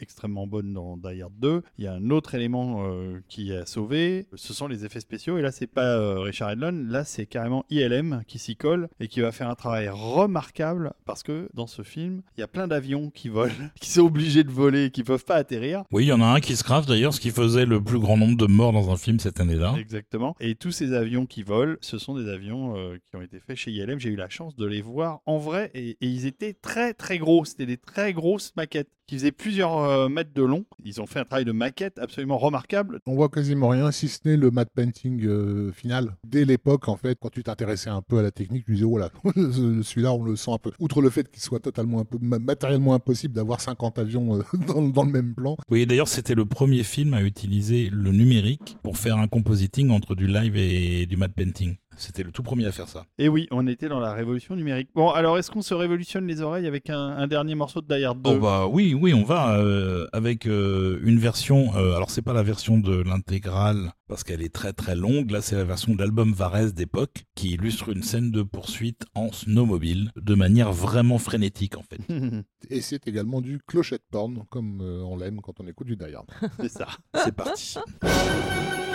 extrêmement bonne dans Die Hard 2. Il y a un autre élément euh, qui a sauvé, ce sont les effets spéciaux. Et là, c'est pas euh, Richard Edlund, là, c'est carrément ILM qui s'y colle et qui va faire un travail remarquable parce que dans ce film, il y a plein d'avions qui volent, qui sont obligés de voler, qui peuvent pas atterrir. Oui, il y en a un qui se crave d'ailleurs, ce qui faisait le plus grand nombre de morts dans un film cette année-là. Exactement. Et tous ces avions qui volent, ce sont des avions euh, qui ont été faits chez ILM. J'ai eu la chance de les voir en vrai et, et ils étaient très très gros. C'était des très grosses maquettes qui faisaient plusieurs euh, mètres de long. Ils ont fait un travail de maquette absolument remarquable. On voit quasiment rien, si ce n'est le matte painting euh, final. Dès l'époque, en fait, quand tu t'intéressais un peu à la technique, tu disais, oh là, celui-là, on le sent un peu. Outre le fait qu'il soit totalement un peu, matériellement impossible d'avoir 50 avions euh, dans, dans, le même plan. Oui, d'ailleurs, c'était le premier film à utiliser le numérique pour faire un compositing entre du live et du matte painting. C'était le tout premier à faire ça. Et oui, on était dans la révolution numérique. Bon, alors est-ce qu'on se révolutionne les oreilles avec un, dernier morceau de Die Hard 2 oh bah oui, oui, on va euh, avec euh, une version. Euh, alors c'est pas la version de l'intégrale parce qu'elle est très très longue. Là, c'est la version de l'album Varese d'époque qui illustre une scène de poursuite en snowmobile de manière vraiment frénétique en fait. Et c'est également du clochette porn comme on l'aime quand on écoute du Die Hard. c'est ça. c'est parti.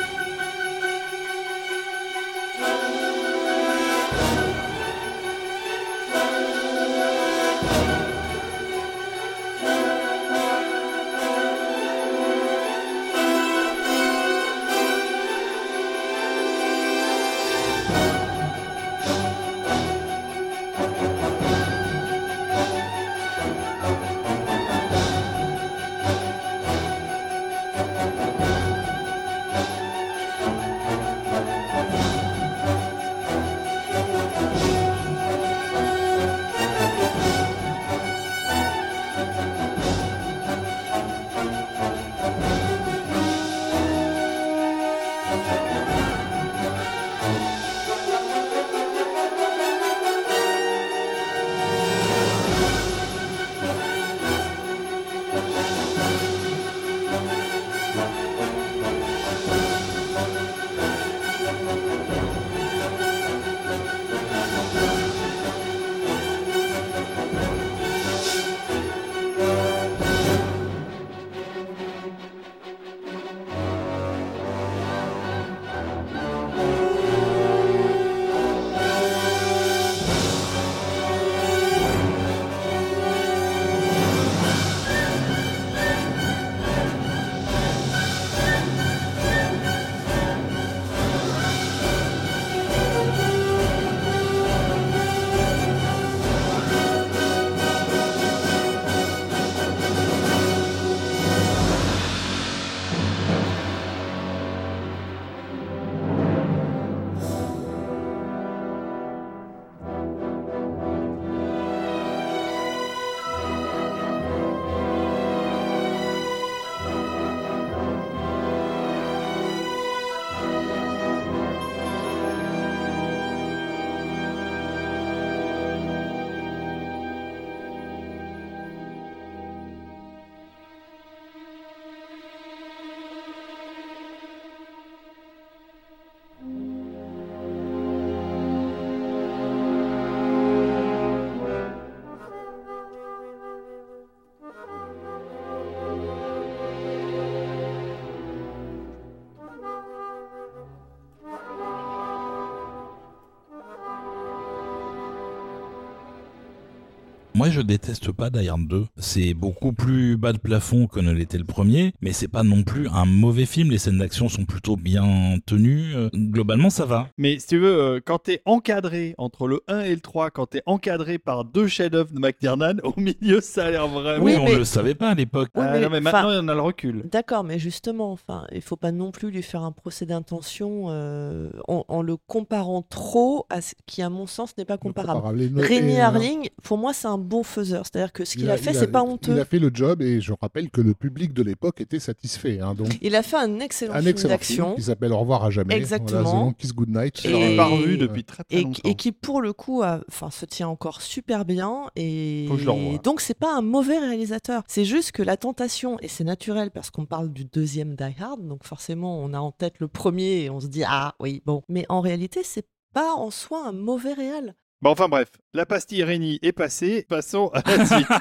Moi, je déteste pas Die Hard 2. C'est beaucoup plus bas de plafond que ne l'était le premier, mais c'est pas non plus un mauvais film. Les scènes d'action sont plutôt bien tenues. Euh, Globalement, ça va. Mais si tu veux, euh, quand t'es encadré entre le 1 et le 3, quand t'es encadré par deux chefs-d'œuvre de McTiernan, au milieu, ça a l'air vraiment. Oui, Oui, on mais- le savait pas à l'époque. Oui, Ah, mais non, mais enfin- maintenant, on a le recul. D'accord, mais justement, enfin, il faut pas non plus lui faire un procès d'intention euh, en, en le comparant trop à ce qui, à mon sens, n'est pas comparable. Rémi Harling, pour moi, c'est un bon faiseur. C'est-à-dire que ce il qu'il a, fait, il c'est pas Il honteux. a fait le job et je rappelle que le public de l'époque était satisfait. hein, donc, Il a fait un excellent un film excellent film d'action qui s'appelle Au revoir à jamais. Exactement. Voilà, Kiss Goodnight. Et- pas revu depuis très très et, longtemps. et qui, pour le coup, a- enfin, se tient encore super bien. Et Faut que je le revoie. donc, c'est pas un mauvais réalisateur. C'est juste que la tentation, et c'est naturel parce qu'on parle du deuxième Die Hard, donc forcément, on a en tête le premier et on se dit ah oui bon. Mais en réalité, c'est pas en soi un mauvais réal. Bon, enfin bref, la pastille Réni est passée. Passons à la suite.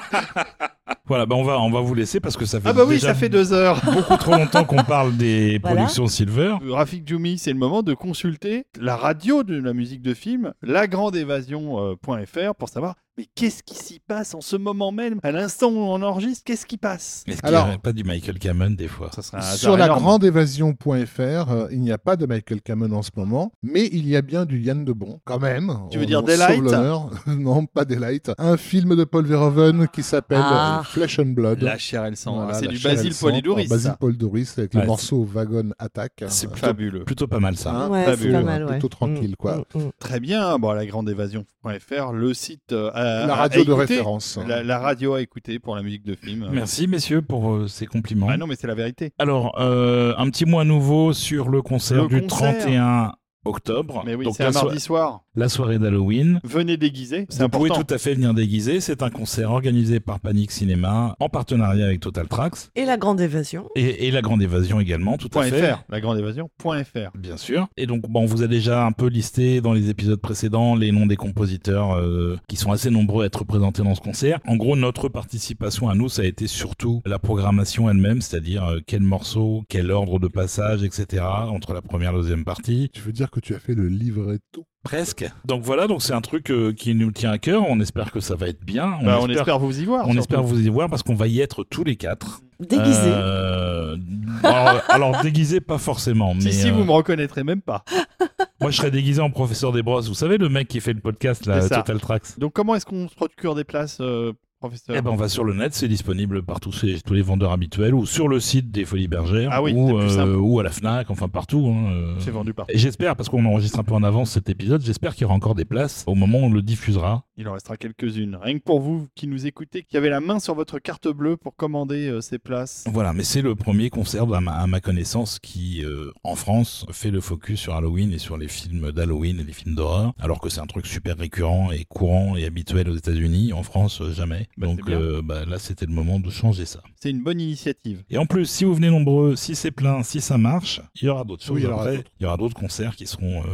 Voilà, bah on va, on va vous laisser parce que ça fait ah bah oui, déjà ça fait deux heures. beaucoup trop longtemps qu'on parle des Voilà. productions Silver. Rafik Djoumi, c'est le moment de consulter la radio de la musique de film, lagrandeévasion.fr pour savoir mais qu'est-ce qui s'y passe en ce moment même, à l'instant où on enregistre, qu'est-ce qui passe? Est-ce qu'il Alors- n'y aurait pas du Michael Cameron des fois? Ça serait un Sur la grandeévasion.fr, euh, il n'y a pas de Michael Cameron en ce moment, mais il y a bien du Yann de Bon, quand même. Tu veux On- dire Daylight? Non, pas Daylight. Un film de Paul Verhoeven qui s'appelle Ah. Flesh and Blood. La chair et le sang, Voilà, c'est la du Basile Polidoris. Basile. Polidoris avec Ouais, le morceau Wagon Attack. C'est Euh, Fabuleux. Plutôt pas mal ça. Hein, ouais, c'est fabuleux, pas mal. ouais. plutôt tranquille, quoi. Mm, mm. Très bien, bon, lagrandeévasion.fr, le site euh, à- La radio à de écouter. référence. La, la radio à écouter pour la musique de film. Merci messieurs pour euh, ces compliments. Ah non, mais c'est la vérité. Alors, euh, un petit mot à nouveau sur le concert Le du concert. 31 octobre. Mais oui, Donc c'est la, un so- mardi soir. la soirée d'Halloween. Venez déguisé, c'est Vous important. pouvez tout à fait venir déguiser. C'est un concert organisé par Panic Cinéma en partenariat avec Total Tracks Et la grande évasion. et, et la Grande Évasion également, tout à Point fait. .fr, lagrandeévasion.fr. Bien sûr. Et donc, bon, on vous a déjà un peu listé dans les épisodes précédents les noms des compositeurs euh, qui sont assez nombreux à être présentés dans ce concert. En gros, notre participation à nous, ça a été surtout la programmation elle-même, c'est-à-dire euh, quel morceau, quel ordre de passage, etc. entre la première et la deuxième partie. Tu veux dire que tu as fait le livretto Presque. Donc voilà, donc c'est un truc euh, qui nous tient à cœur. On espère que ça va être bien. On, Bah, on espère, vous y voir. on surtout. espère vous y voir parce qu'on va y être tous les quatre. Déguisé. Euh, alors, alors, déguisé, pas forcément. Mais, Si, si, euh, vous me reconnaîtrez même pas. Moi, je serais déguisé en professeur des brosses. Vous savez, le mec qui fait le podcast, là. Total Tracks. Donc, comment est-ce qu'on se procure des places, euh, professeur Eh ben, on va sur le net, c'est disponible partout chez tous les vendeurs habituels ou sur le site des Folies Bergères Ah oui, ou, à la Fnac, enfin partout. hein, euh. C'est vendu partout. Et j'espère, parce qu'on enregistre un peu en avance cet épisode, j'espère qu'il y aura encore des places au moment où on le diffusera. Il en restera quelques-unes. Rien que pour vous qui nous écoutez, qui avez la main sur votre carte bleue pour commander euh, ces places. Voilà, mais c'est le premier concert à ma, à ma connaissance qui, euh, en France, fait le focus sur Halloween et sur les films d'Halloween et les films d'horreur, alors que c'est un truc super récurrent et courant et habituel aux États-Unis. En France, euh, Bah, Donc euh, bah, là, c'était le moment de changer ça. C'est une bonne initiative. Et en plus, si vous venez nombreux, si c'est plein, si ça marche, il y aura d'autres choses Oui, il y aura d'autres. Il y aura d'autres concerts qui seront euh,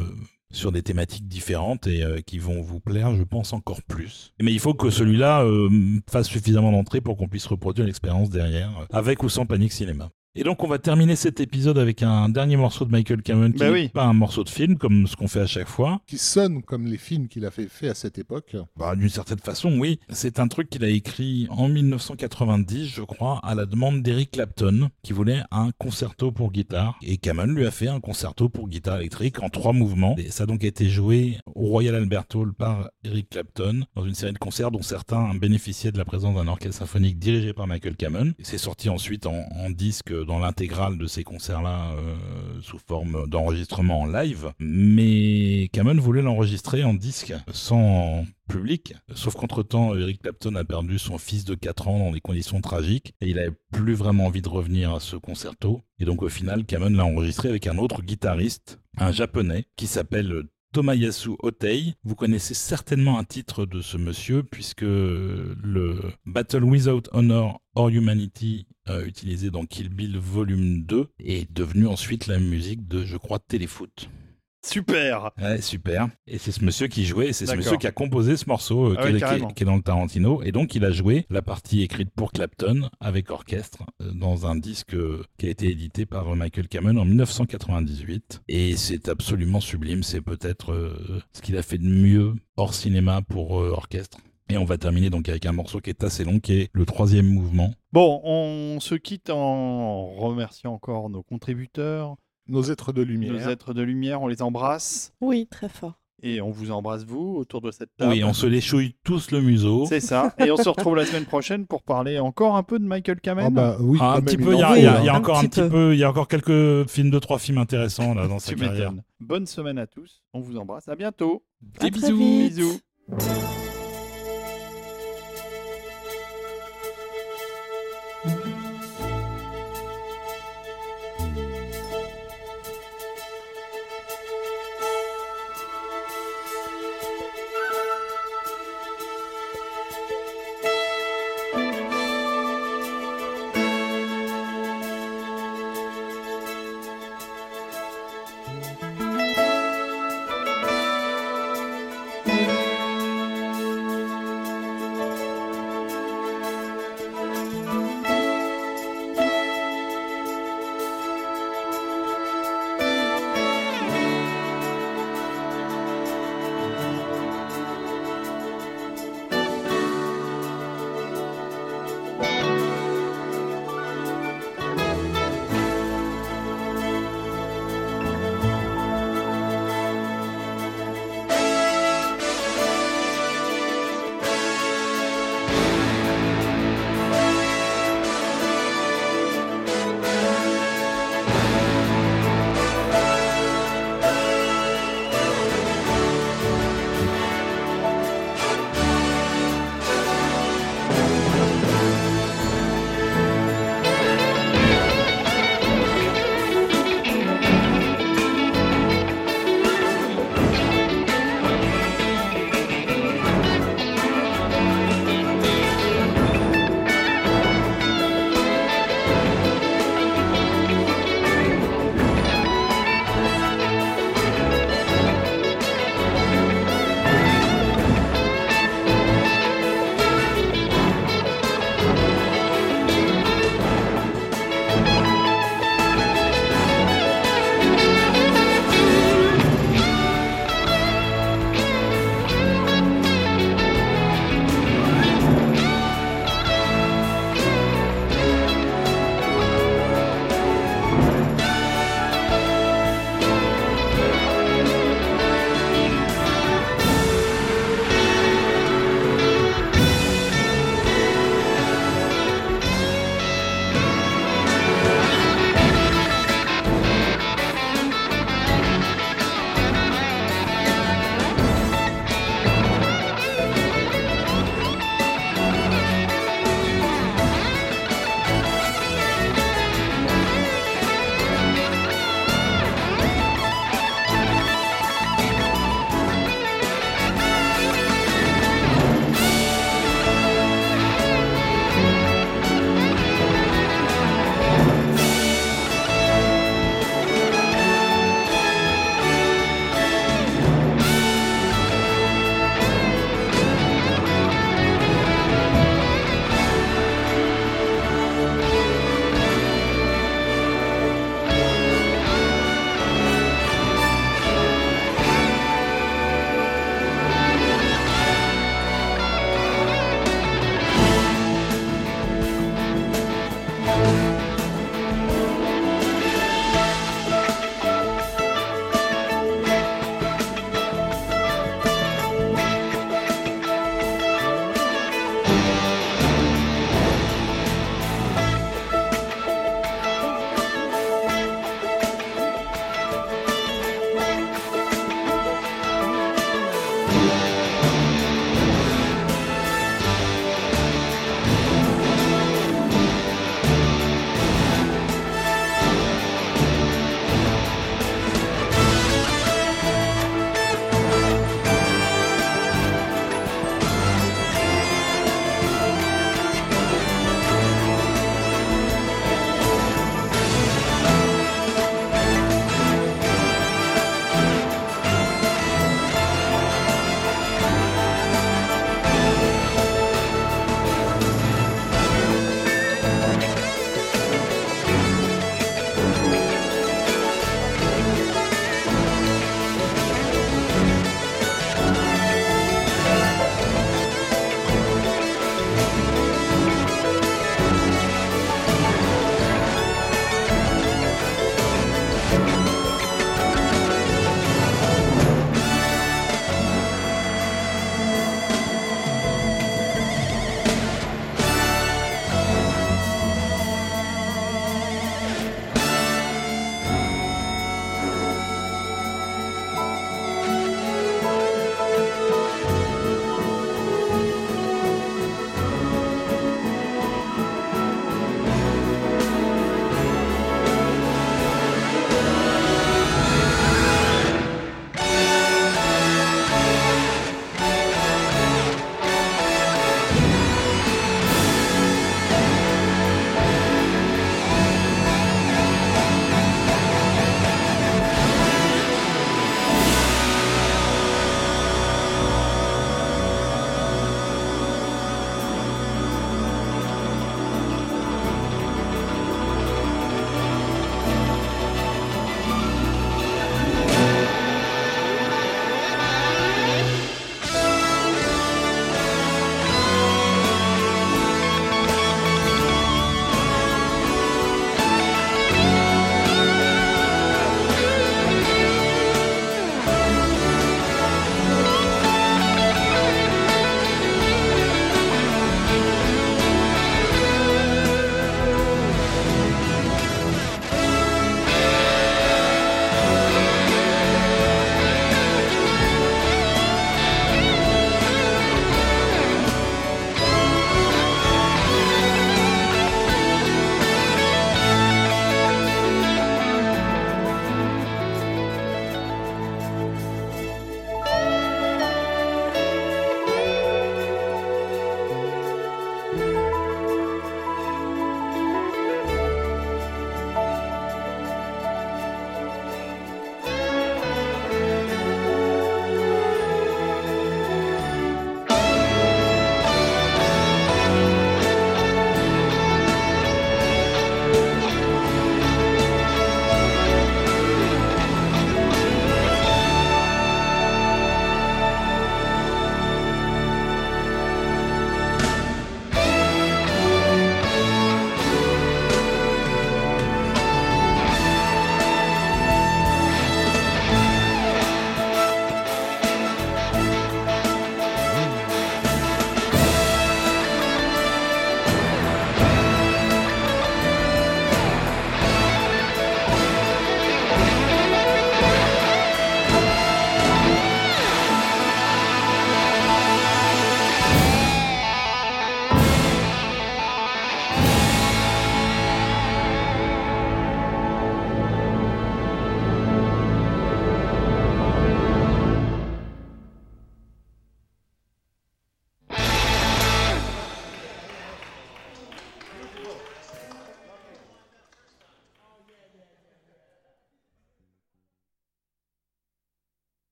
sur des thématiques différentes et euh, qui vont vous plaire, je pense, encore plus. Mais il faut que celui-là euh, fasse suffisamment d'entrée pour qu'on puisse reproduire l'expérience derrière, euh, avec ou sans Panic Cinéma. Et donc on va terminer cet épisode avec un dernier morceau de Michael Cameron qui Bah n'est oui. pas un morceau de film comme ce qu'on fait à chaque fois. qui sonne comme les films qu'il a fait, fait à cette époque. Bah, D'une certaine façon, oui. C'est un truc qu'il a écrit en 1990, je crois, à la demande d'Eric Clapton, qui voulait un concerto pour guitare. Et Cameron lui a fait un concerto pour guitare électrique en trois mouvements. Et ça a donc été joué au Royal Albert Hall par Eric Clapton, dans une série de concerts dont certains bénéficiaient de la présence d'un orchestre symphonique dirigé par Michael Cameron. C'est sorti ensuite en, en disque dans l'intégrale de ces concerts-là, euh, sous forme d'enregistrement en live. Mais Cameron voulait l'enregistrer en disque, sans public. Sauf qu'entre-temps, Eric Clapton a perdu son fils de 4 ans dans des conditions tragiques et il avait plus vraiment envie de revenir à ce concerto. Et donc au final, Cameron l'a enregistré avec un autre guitariste, un japonais, qui s'appelle Tomayasu Otei. Vous connaissez certainement un titre de ce monsieur puisque le Battle Without Honor or Humanity euh, utilisé dans Kill Bill Volume 2 est devenu ensuite la musique de, je crois, Téléfoot. Super Ouais, super. Et c'est ce monsieur qui jouait, c'est ce monsieur qui a composé ce morceau euh, Ah qui, est- qui dans le Tarantino. Et donc, il a joué la partie écrite pour Clapton avec orchestre euh, dans un disque euh, qui a été édité par Michael Cameron en 1998. Et c'est absolument sublime. C'est peut-être ce qu'il a fait de mieux hors cinéma pour orchestre. Et on va terminer donc avec un morceau qui est assez long, qui est le troisième mouvement. Bon, on se quitte en remerciant encore nos contributeurs, Nos êtres de lumière. nos êtres de lumière, on les embrasse. Oui, très fort. Et on vous embrasse, vous, autour de cette table. Oui, on se les chouille tous le museau. C'est ça. Et on se retrouve la semaine prochaine pour parler encore un peu de Michael Kamen. Ah bah oui, Ah, un petit peu, il y, a- en il y a- faut, il y a hein. Un encore un petit peu. peu, il y a encore quelques films de trois films intéressants là dans sa carrière. Bonne semaine à tous. On vous embrasse. À bientôt. À Des très bisous. vite. Bisous.